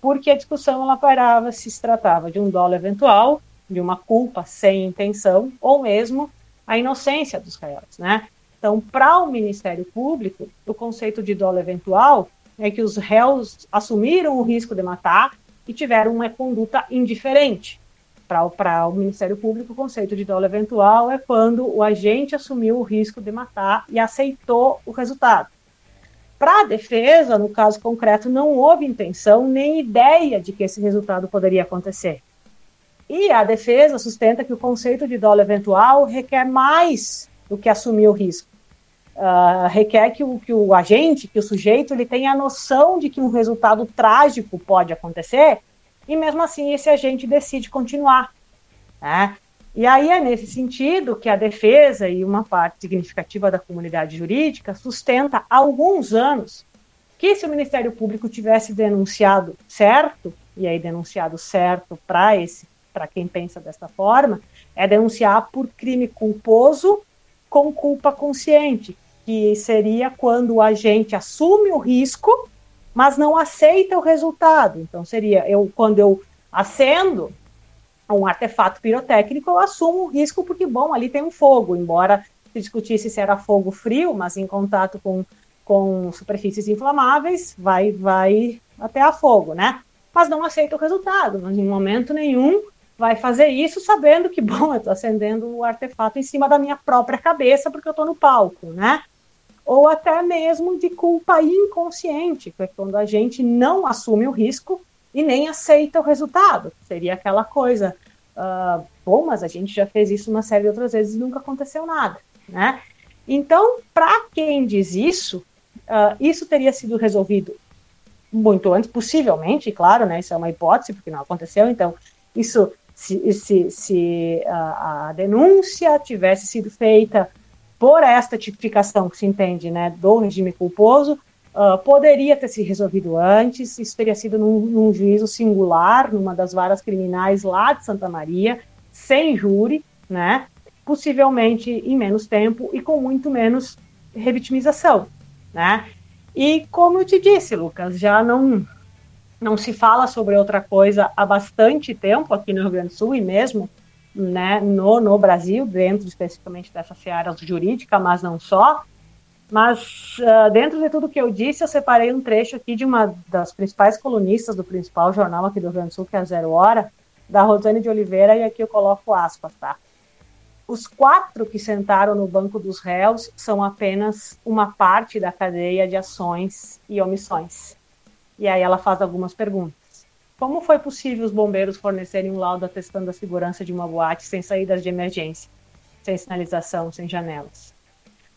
porque a discussão ela parava se se tratava de um dolo eventual, de uma culpa sem intenção, ou mesmo a inocência dos réus, né? Então, para o Ministério Público, o conceito de dolo eventual é que os réus assumiram o risco de matar e tiveram uma conduta indiferente, para o Ministério Público, o conceito de dolo eventual é quando o agente assumiu o risco de matar e aceitou o resultado. Para a defesa, no caso concreto, não houve intenção nem ideia de que esse resultado poderia acontecer. E a defesa sustenta que o conceito de dolo eventual requer mais do que assumir o risco. Uh, requer que o, que o agente, que o sujeito, ele tenha a noção de que um resultado trágico pode acontecer e mesmo assim esse agente decide continuar. Né? E aí é nesse sentido que a defesa e uma parte significativa da comunidade jurídica sustenta há alguns anos que se o Ministério Público tivesse denunciado certo, e aí denunciado certo para esse para quem pensa desta forma, é denunciar por crime culposo com culpa consciente, que seria quando o agente assume o risco mas não aceita o resultado. Então seria eu quando eu acendo um artefato pirotécnico, eu assumo o risco porque bom, ali tem um fogo, embora se discutisse se era fogo frio, mas em contato com com superfícies inflamáveis, vai vai até a fogo, né? Mas não aceita o resultado, mas em momento nenhum vai fazer isso sabendo que, bom, eu estou acendendo o artefato em cima da minha própria cabeça porque eu estou no palco, né? Ou até mesmo de culpa inconsciente, que é quando a gente não assume o risco e nem aceita o resultado. Seria aquela coisa, uh, bom, mas a gente já fez isso uma série de outras vezes e nunca aconteceu nada, né? Então, para quem diz isso, uh, isso teria sido resolvido muito antes, possivelmente, claro, né? Isso é uma hipótese, porque não aconteceu, então, isso, se, se, se uh, a denúncia tivesse sido feita por esta tipificação que se entende né, do regime culposo, uh, poderia ter se resolvido antes, isso teria sido num, num, juízo singular, numa das varas criminais lá de Santa Maria, sem júri, né, possivelmente em menos tempo e com muito menos revitimização. Né? E como eu te disse, Lucas, já não, não se fala sobre outra coisa há bastante tempo aqui no Rio Grande do Sul e mesmo né, no, no Brasil, dentro especificamente dessa seara jurídica, mas não só. Mas uh, dentro de tudo que eu disse, eu separei um trecho aqui de uma das principais colunistas do principal jornal aqui do Rio Grande do Sul, que é a Zero Hora, da Rosane de Oliveira, e aqui eu coloco aspas, tá? Os quatro que sentaram no banco dos réus são apenas uma parte da cadeia de ações e omissões. E aí ela faz algumas perguntas. Como foi possível os bombeiros fornecerem um laudo atestando a segurança de uma boate sem saídas de emergência, sem sinalização, sem janelas?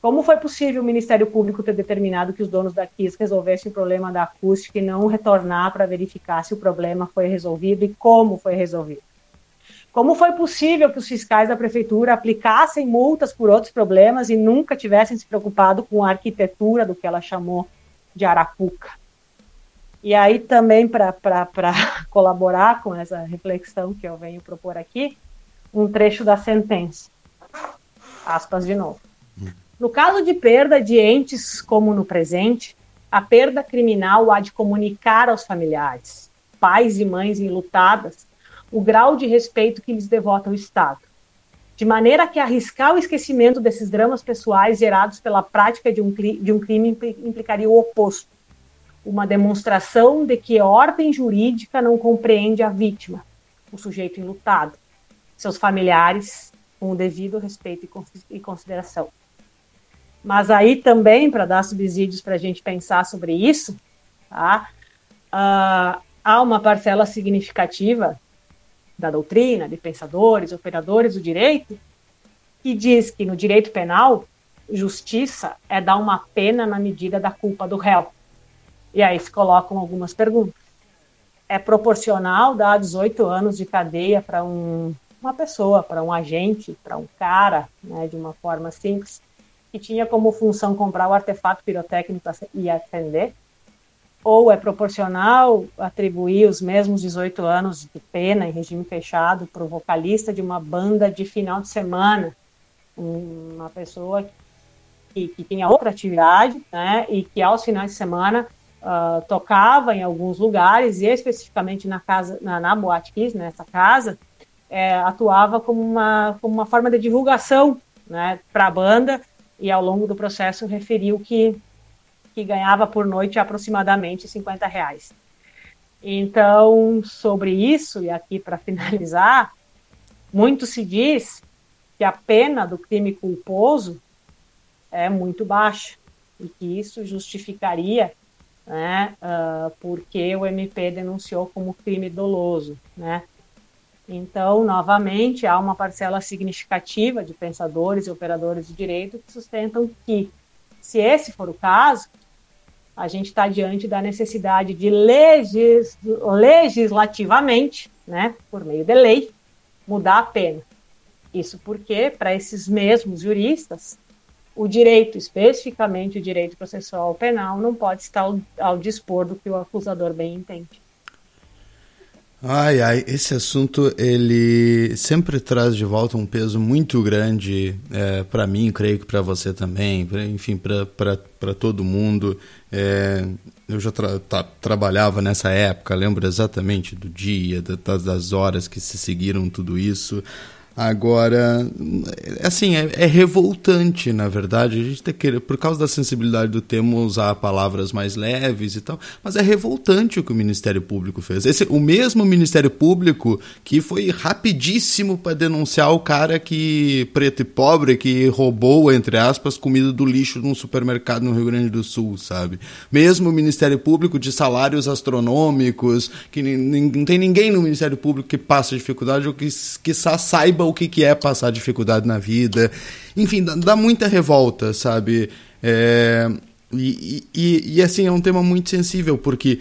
Como foi possível o Ministério Público ter determinado que os donos da KIS resolvessem o problema da acústica e não retornar para verificar se o problema foi resolvido e como foi resolvido? Como foi possível que os fiscais da prefeitura aplicassem multas por outros problemas e nunca tivessem se preocupado com a arquitetura do que ela chamou de Arapuca? E aí também para colaborar com essa reflexão que eu venho propor aqui, um trecho da sentença. Aspas de novo. No caso de perda de entes como no presente, a perda criminal há de comunicar aos familiares, pais e mães enlutadas, o grau de respeito que lhes devota o Estado. De maneira que arriscar o esquecimento desses dramas pessoais gerados pela prática de um, de um crime implicaria o oposto. Uma demonstração de que a ordem jurídica não compreende a vítima, o sujeito enlutado, seus familiares, com o devido respeito e consideração. Mas aí também, para dar subsídios para a gente pensar sobre isso, tá? Uh, há uma parcela significativa da doutrina, de pensadores, operadores do direito, que diz que no direito penal, justiça é dar uma pena na medida da culpa do réu. E aí se colocam algumas perguntas. É proporcional dar 18 anos de cadeia para um, uma pessoa, para um agente, para um cara, né, de uma forma simples, que tinha como função comprar o artefato pirotécnico e atender? Ou é proporcional atribuir os mesmos 18 anos de pena em regime fechado para o vocalista de uma banda de final de semana, uma pessoa que, que tinha outra atividade, né, e que aos finais de semana uh, tocava em alguns lugares, e especificamente na casa, na, na Boate Kiss, nessa casa, é, atuava como uma, como uma forma de divulgação né, para a banda e ao longo do processo referiu que, que ganhava por noite aproximadamente 50 reais. Então, sobre isso, e aqui para finalizar, muito se diz que a pena do crime culposo é muito baixa e que isso justificaria né, uh, porque o MP denunciou como crime doloso, né? Então, novamente, há uma parcela significativa de pensadores e operadores de direito que sustentam que, se esse for o caso, a gente está diante da necessidade de legis, legislativamente, né, por meio de lei, mudar a pena. Isso porque, para esses mesmos juristas, o direito, especificamente o direito processual penal, não pode estar ao, ao dispor do que o acusador bem entende. Ai, ai, esse assunto ele sempre traz de volta um peso muito grande é, para mim, creio que para você também, pra, enfim, para todo mundo. É, eu já tra tra trabalhava nessa época, lembro exatamente do dia, da, das horas que se seguiram tudo isso. Agora, assim, é, é, revoltante, na verdade. A gente tem que, por causa da sensibilidade do tema, usar palavras mais leves e tal, mas é revoltante o que o Ministério Público fez. Esse, o mesmo Ministério Público que foi rapidíssimo para denunciar o cara que, preto e pobre, que roubou, entre aspas, comida do lixo num supermercado no Rio Grande do Sul, sabe? Mesmo o Ministério Público de salários astronômicos, que não tem ninguém no Ministério Público que passa dificuldade ou que, que saiba o que, que é passar dificuldade na vida. Enfim, dá, dá muita revolta, sabe? É, e, e, e, assim, é um tema muito sensível, porque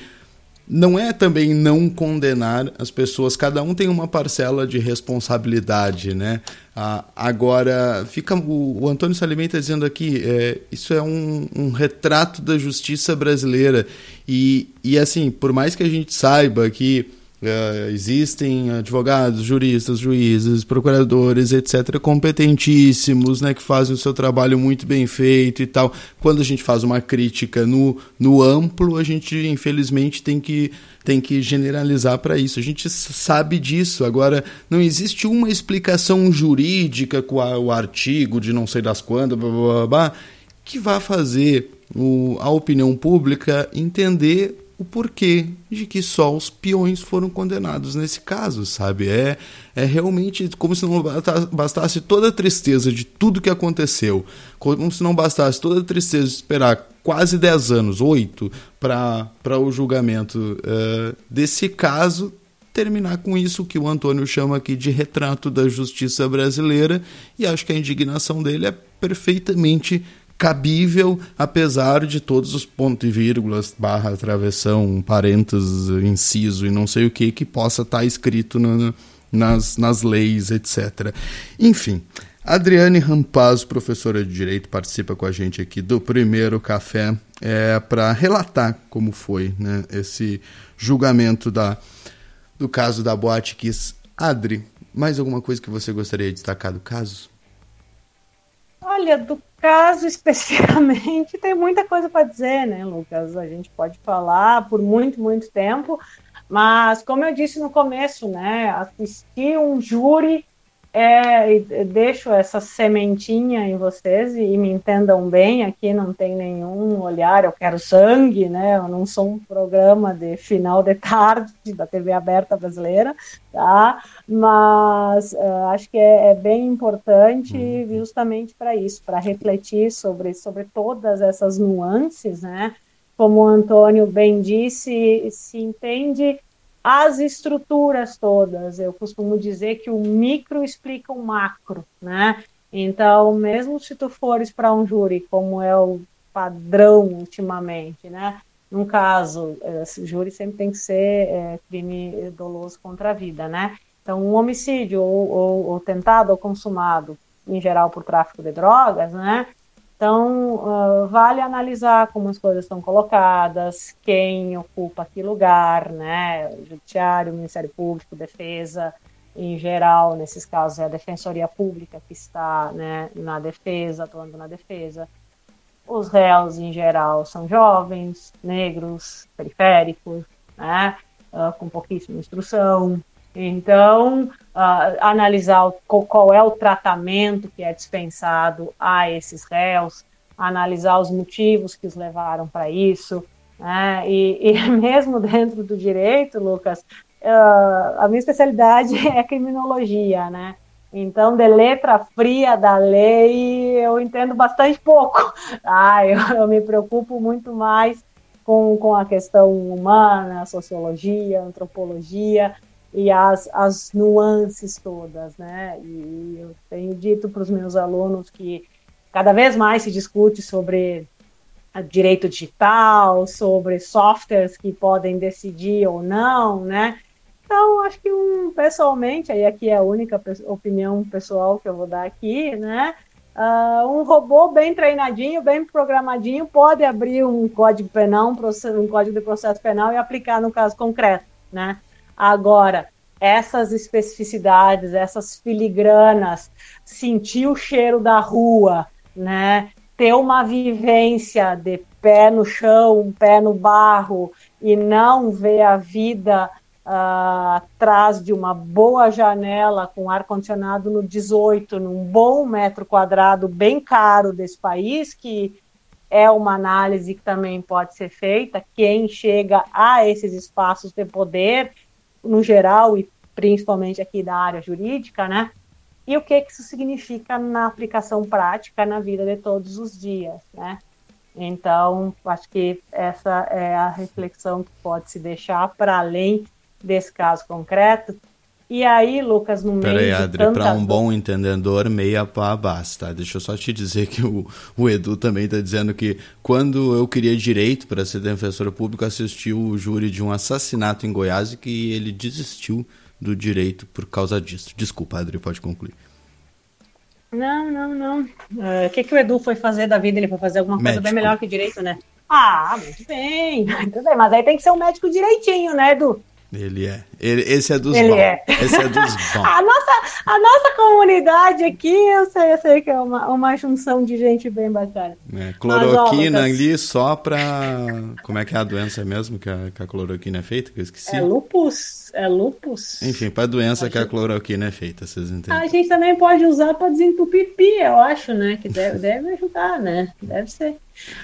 não é também não condenar as pessoas, cada um tem uma parcela de responsabilidade, né? Ah, agora, fica o, o Antônio Salimenta dizendo aqui, é, isso é um, um, retrato da justiça brasileira. E, e assim, por mais que a gente saiba que Uh, existem advogados, juristas, juízes, procuradores, etc., competentíssimos, né, que fazem o seu trabalho muito bem feito e tal. Quando a gente faz uma crítica no, no amplo, a gente, infelizmente, tem que, tem que generalizar para isso. A gente sabe disso. Agora, não existe uma explicação jurídica com a, o artigo de não sei das quando, blá, blá, blá, blá que vá fazer o, a opinião pública entender o porquê de que só os peões foram condenados nesse caso, sabe? É, é realmente como se não bastasse toda a tristeza de tudo que aconteceu, como se não bastasse toda a tristeza de esperar quase 10 anos, 8, para o julgamento uh, desse caso, terminar com isso que o Antônio chama aqui de retrato da justiça brasileira, e acho que a indignação dele é perfeitamente cabível, apesar de todos os pontos e vírgulas, barra, travessão, parênteses, inciso e não sei o que, que possa estar tá escrito nas, nas leis, etc. Enfim, Adriane Rampaz, professora de Direito, participa com a gente aqui do primeiro café é, para relatar como foi né, esse julgamento da, do caso da Boate Kiss. Adri, mais alguma coisa que você gostaria de destacar do caso? Olha, do caso especificamente, tem muita coisa para dizer, né, Lucas? A gente pode falar por muito, muito tempo, mas como eu disse no começo, né, assistir um júri é, deixo essa sementinha em vocês e, me entendam bem, aqui não tem nenhum olhar, eu quero sangue, né? Eu não sou um programa de final de tarde da TV aberta brasileira, tá? Mas uh, acho que é, é, bem importante uhum. justamente para isso, para refletir sobre, sobre todas essas nuances, né? Como o Antônio bem disse, se entende as estruturas todas. Eu costumo dizer que o micro explica o macro, né? Então, mesmo se tu fores para um júri, como é o padrão ultimamente, né? Num caso, esse júri sempre tem que ser é, crime doloso contra a vida, né? Então, um homicídio ou, ou, ou tentado ou consumado, em geral por tráfico de drogas, né? Então, uh, vale analisar como as coisas estão colocadas, quem ocupa que lugar, né? Judiciário, Ministério Público, Defesa, em geral, nesses casos, é a Defensoria Pública que está né, na defesa, atuando na defesa. Os réus, em geral, são jovens, negros, periféricos, né? Uh, com pouquíssima instrução, então, uh, analisar qual, qual é o tratamento que é dispensado a esses réus, analisar os motivos que os levaram para isso, né? e, e, mesmo dentro do direito, Lucas, uh, a minha especialidade é criminologia, né? Então, de letra fria da lei, eu entendo bastante pouco. Ah, eu, eu me preocupo muito mais com, com a questão humana, sociologia, antropologia, e as, as nuances todas, né? E eu tenho dito para os meus alunos que cada vez mais se discute sobre direito digital, sobre softwares que podem decidir ou não, né? Então, acho que um, pessoalmente, aí aqui é a única opinião pessoal que eu vou dar aqui, né? Uh, um robô bem treinadinho, bem programadinho, pode abrir um código penal, um, um código de processo penal e aplicar no caso concreto, né? Agora, essas especificidades, essas filigranas, sentir o cheiro da rua, né? Ter uma vivência de pé no chão, um pé no barro e não ver a vida uh, atrás de uma boa janela com ar condicionado no 18, num bom metro quadrado bem caro desse país que é uma análise que também pode ser feita. Quem chega a esses espaços de poder no geral e principalmente aqui da área jurídica, né? E o que, que isso significa na aplicação prática na vida de todos os dias, né? Então, acho que essa é a reflexão que pode se deixar para além desse caso concreto, e aí, Lucas, no meio. Peraí, Adri, para um bom entendedor, meia pá basta. Deixa eu só te dizer que o, o Edu também está dizendo que quando eu queria direito para ser defensor público, assistiu o júri de um assassinato em Goiás e que ele desistiu do direito por causa disso. Desculpa, Adri, pode concluir. Não, não, não. Uh, o que, que o Edu foi fazer da vida? Ele foi fazer alguma coisa médico. bem melhor que direito, né? Ah, muito bem, muito bem. Mas aí tem que ser um médico direitinho, né, Edu? Ele é. Ele, esse é dos Ele bons. É. Esse é dos bons. a, nossa, a nossa comunidade aqui, eu sei, eu sei que é uma, uma junção de gente bem bacana. É, cloroquina Mas, ó, ali só pra. Como é que é a doença mesmo que a, que a cloroquina é feita? Que eu esqueci. É lupus. É lupus. Enfim, pra doença a que a cloroquina é feita, vocês entendem? A gente também pode usar pra desentupir pia, eu acho, né? Que deve, deve ajudar, né? Deve ser.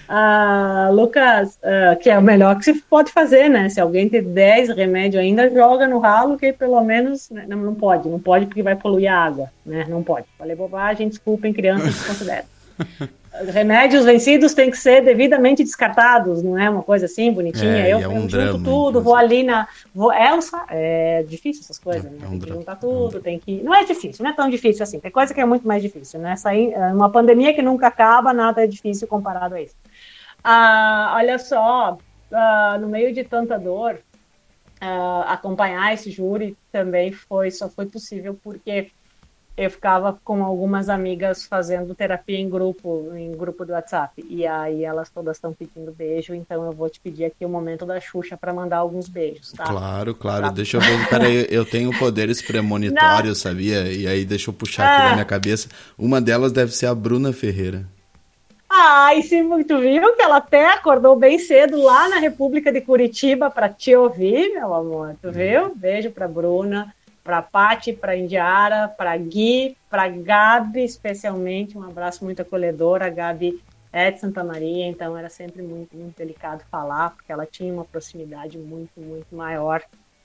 Ah, Lucas, uh, que é o melhor que se pode fazer, né? Se alguém tem 10 remédios ainda, joga no ralo, que pelo menos né? não, não pode, não pode porque vai poluir a água, né? Não pode. Falei bobagem, desculpem, crianças que consideram. Remédios vencidos têm que ser devidamente descartados, não é uma coisa assim bonitinha. É, eu, é um eu drama, junto tudo, vou ali na. Vou, é, um, é difícil essas coisas, é, né? É um tem que juntar tudo, tem que. Não é difícil, não é tão difícil assim. Tem coisa que é muito mais difícil, né? Sair, é, uma pandemia que nunca acaba, nada é difícil comparado a isso. Ah, olha só, ah, no meio de tanta dor, ah, acompanhar esse júri também foi só foi possível porque eu ficava com algumas amigas fazendo terapia em grupo, em grupo do WhatsApp. E aí elas todas estão pedindo beijo, então eu vou te pedir aqui o momento da Xuxa para mandar alguns beijos, tá? Claro, claro. Tá. Deixa eu ver. Peraí, eu tenho poderes premonitórios, sabia? E aí deixa eu puxar aqui na ah. minha cabeça. Uma delas deve ser a Bruna Ferreira. Ai, sim, tu viu que ela até acordou bem cedo lá na República de Curitiba para te ouvir, meu amor. Tu viu? Beijo para Bruna para Pati, para Indiara, para Gui, para Gabi, especialmente, um abraço muito acolhedor. A Gabi é de Santa Maria, então era sempre muito, muito delicado falar, porque ela tinha uma proximidade muito, muito maior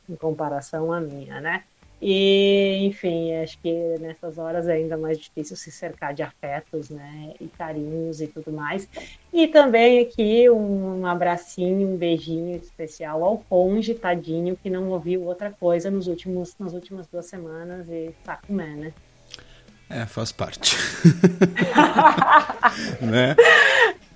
em comparação à minha, né? E, enfim, acho que nessas horas é ainda mais difícil se cercar de afetos, né? E carinhos e tudo mais. E também aqui um, abracinho, um beijinho especial ao Conge, tadinho, que não ouviu outra coisa nos últimos, nas últimas duas semanas e tá com né? É, faz parte. né?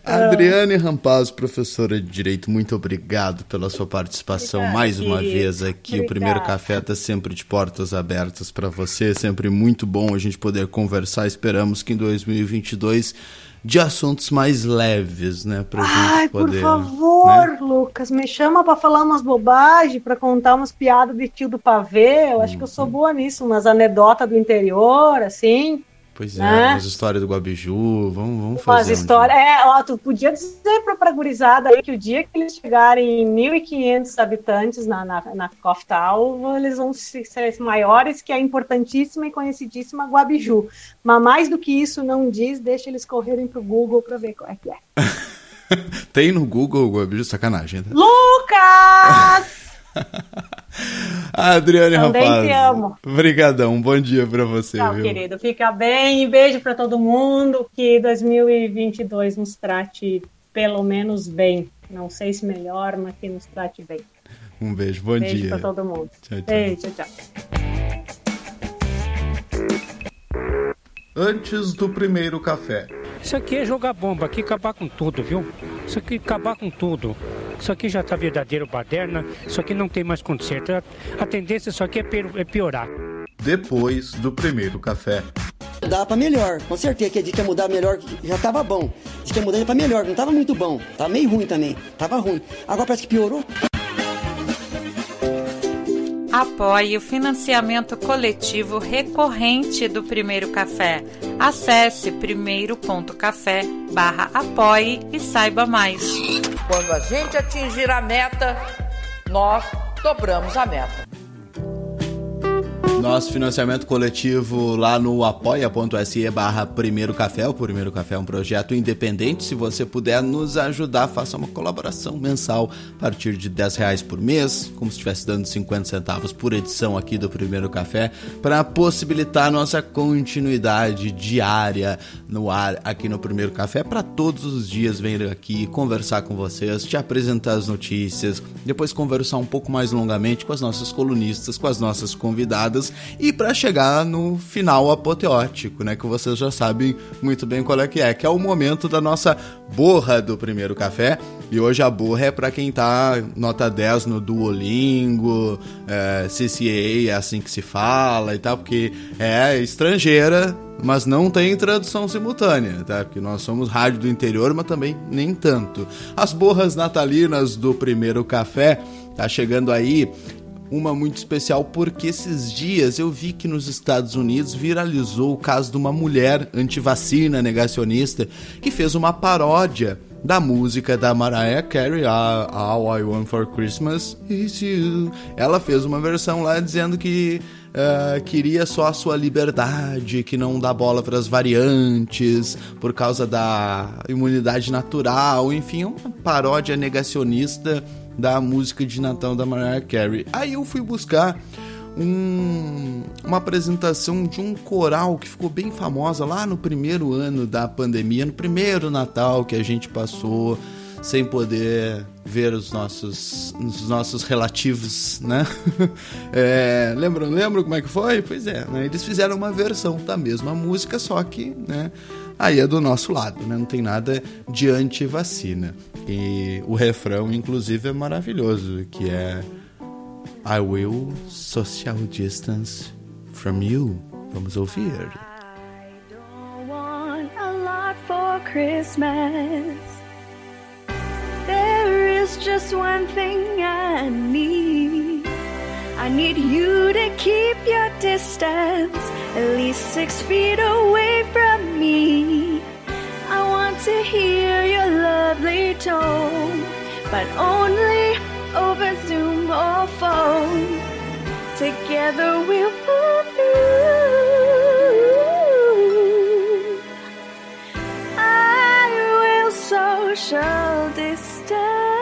Adriane Rampaz, professora de Direito, muito obrigado pela sua participação Obrigada, mais uma vez aqui. Obrigada. O Primeiro Café está sempre de portas abertas para você, sempre muito bom a gente poder conversar. Esperamos que em 2022 de assuntos mais leves, né, pra Ai, gente poder... por favor, né? Lucas, me chama para falar umas bobagens, para contar umas piadas de tio do pavê. Eu acho que eu sou uhum. boa nisso, umas anedotas do interior, assim. Pois é, né? as histórias do Guabiju, vamos, vamos fazer. As histórias, um é, ó, tu podia dizer pra, pra gurizada aí que o dia que eles chegarem em 1.500 habitantes na, na, na Coftal, eles vão ser maiores que a importantíssima e conhecidíssima Guabiju. Mas mais do que isso não diz, deixa eles correrem pro Google pra ver qual é que é. Tem no Google Guabiju, sacanagem. Né? Lucas! Adriane Também Rapaz. te amo. Obrigadão, um bom dia para você. Tchau, viu? querido. Fica bem. Beijo para todo mundo. Que 2022 nos trate pelo menos bem. Não sei se melhor, mas que nos trate bem. Um beijo, bom beijo dia. Beijo para todo mundo. Tchau, tchau. Beijo, tchau, tchau. Antes do primeiro café. Isso aqui é jogar bomba, aqui acabar com tudo, viu? Isso aqui acabar com tudo. Isso aqui já está verdadeiro baderna, isso aqui não tem mais conserto. A tendência isso aqui é, é piorar. Depois do primeiro café. Dá para melhor, com certeza que a gente ia mudar melhor, já tava bom. Diz que ia mudar para melhor, não tava muito bom. Tava meio ruim também, tava ruim. Agora parece que piorou. Apoie o financiamento coletivo recorrente do Primeiro Café. Acesse primeiro.café barra apoie e saiba mais. Quando a gente atingir a meta, nós dobramos a meta. Nosso financiamento coletivo lá no apoia.se barra Primeiro Café. O Primeiro Café é um projeto independente. Se você puder nos ajudar, faça uma colaboração mensal a partir de 10 reais por mês, como se estivesse dando 50 centavos por edição aqui do Primeiro Café, para possibilitar nossa continuidade diária no ar aqui no Primeiro Café, para todos os dias vir aqui conversar com vocês, te apresentar as notícias, depois conversar um pouco mais longamente com as nossas colunistas, com as nossas convidadas e para chegar no final apoteótico, né, que vocês já sabem muito bem qual é que é, que é o momento da nossa borra do primeiro café. E hoje a borra é para quem tá nota 10 no Duolingo, é, CCA é assim que se fala e tal, porque é estrangeira, mas não tem tradução simultânea, tá? Porque nós somos rádio do interior, mas também nem tanto. As borras natalinas do primeiro café tá chegando aí uma muito especial porque esses dias eu vi que nos Estados Unidos viralizou o caso de uma mulher antivacina negacionista que fez uma paródia da música da Mariah Carey, All I Want for Christmas Is You. Ela fez uma versão lá dizendo que uh, queria só a sua liberdade, que não dá bola para as variantes por causa da imunidade natural, enfim, uma paródia negacionista da música de Natal da Mariah Carey. Aí eu fui buscar um, uma apresentação de um coral que ficou bem famosa lá no primeiro ano da pandemia, no primeiro Natal que a gente passou sem poder ver os nossos, os nossos relativos, né? É, lembram, lembram como é que foi? Pois é, né? eles fizeram uma versão da mesma música, só que, né? Aí é do nosso lado, né? Não tem nada de anti-vacina. E o refrão, inclusive, é maravilhoso, que é I will social distance from you Vamos ouvir. want a lot for Christmas. There is just one thing I need. I need you to keep your distance, at least six feet away from me. To hear your lovely tone, but only over Zoom or phone. Together we'll pull through. I will social distance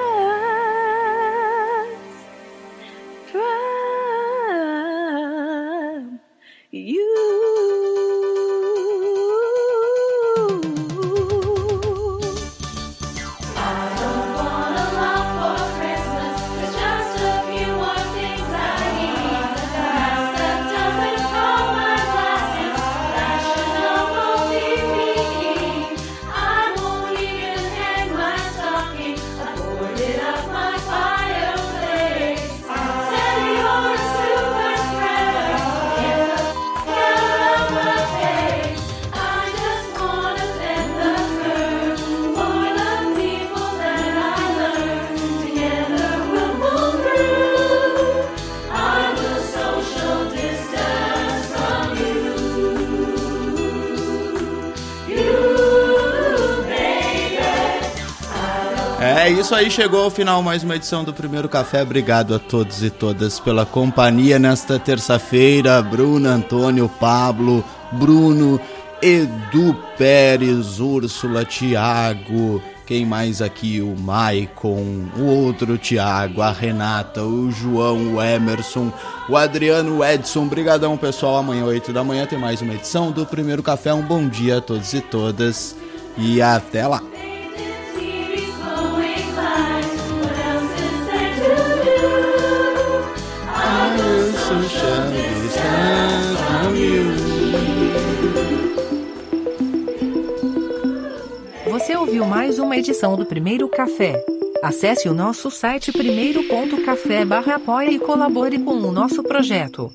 isso aí, chegou ao final mais uma edição do Primeiro Café. Obrigado a todos e todas pela companhia nesta terça-feira. Bruno, Antônio, Pablo, Bruno, Edu Pérez, Úrsula, Tiago. Quem mais aqui? O Maicon, o outro Tiago, a Renata, o João, o Emerson, o Adriano, o Edson. Brigadão, pessoal. Amanhã, 8 da manhã, tem mais uma edição do Primeiro Café. Um bom dia a todos e todas. E até lá. Uma edição do Primeiro Café. Acesse o nosso site primeiro.café barra apoia e colabore com o nosso projeto.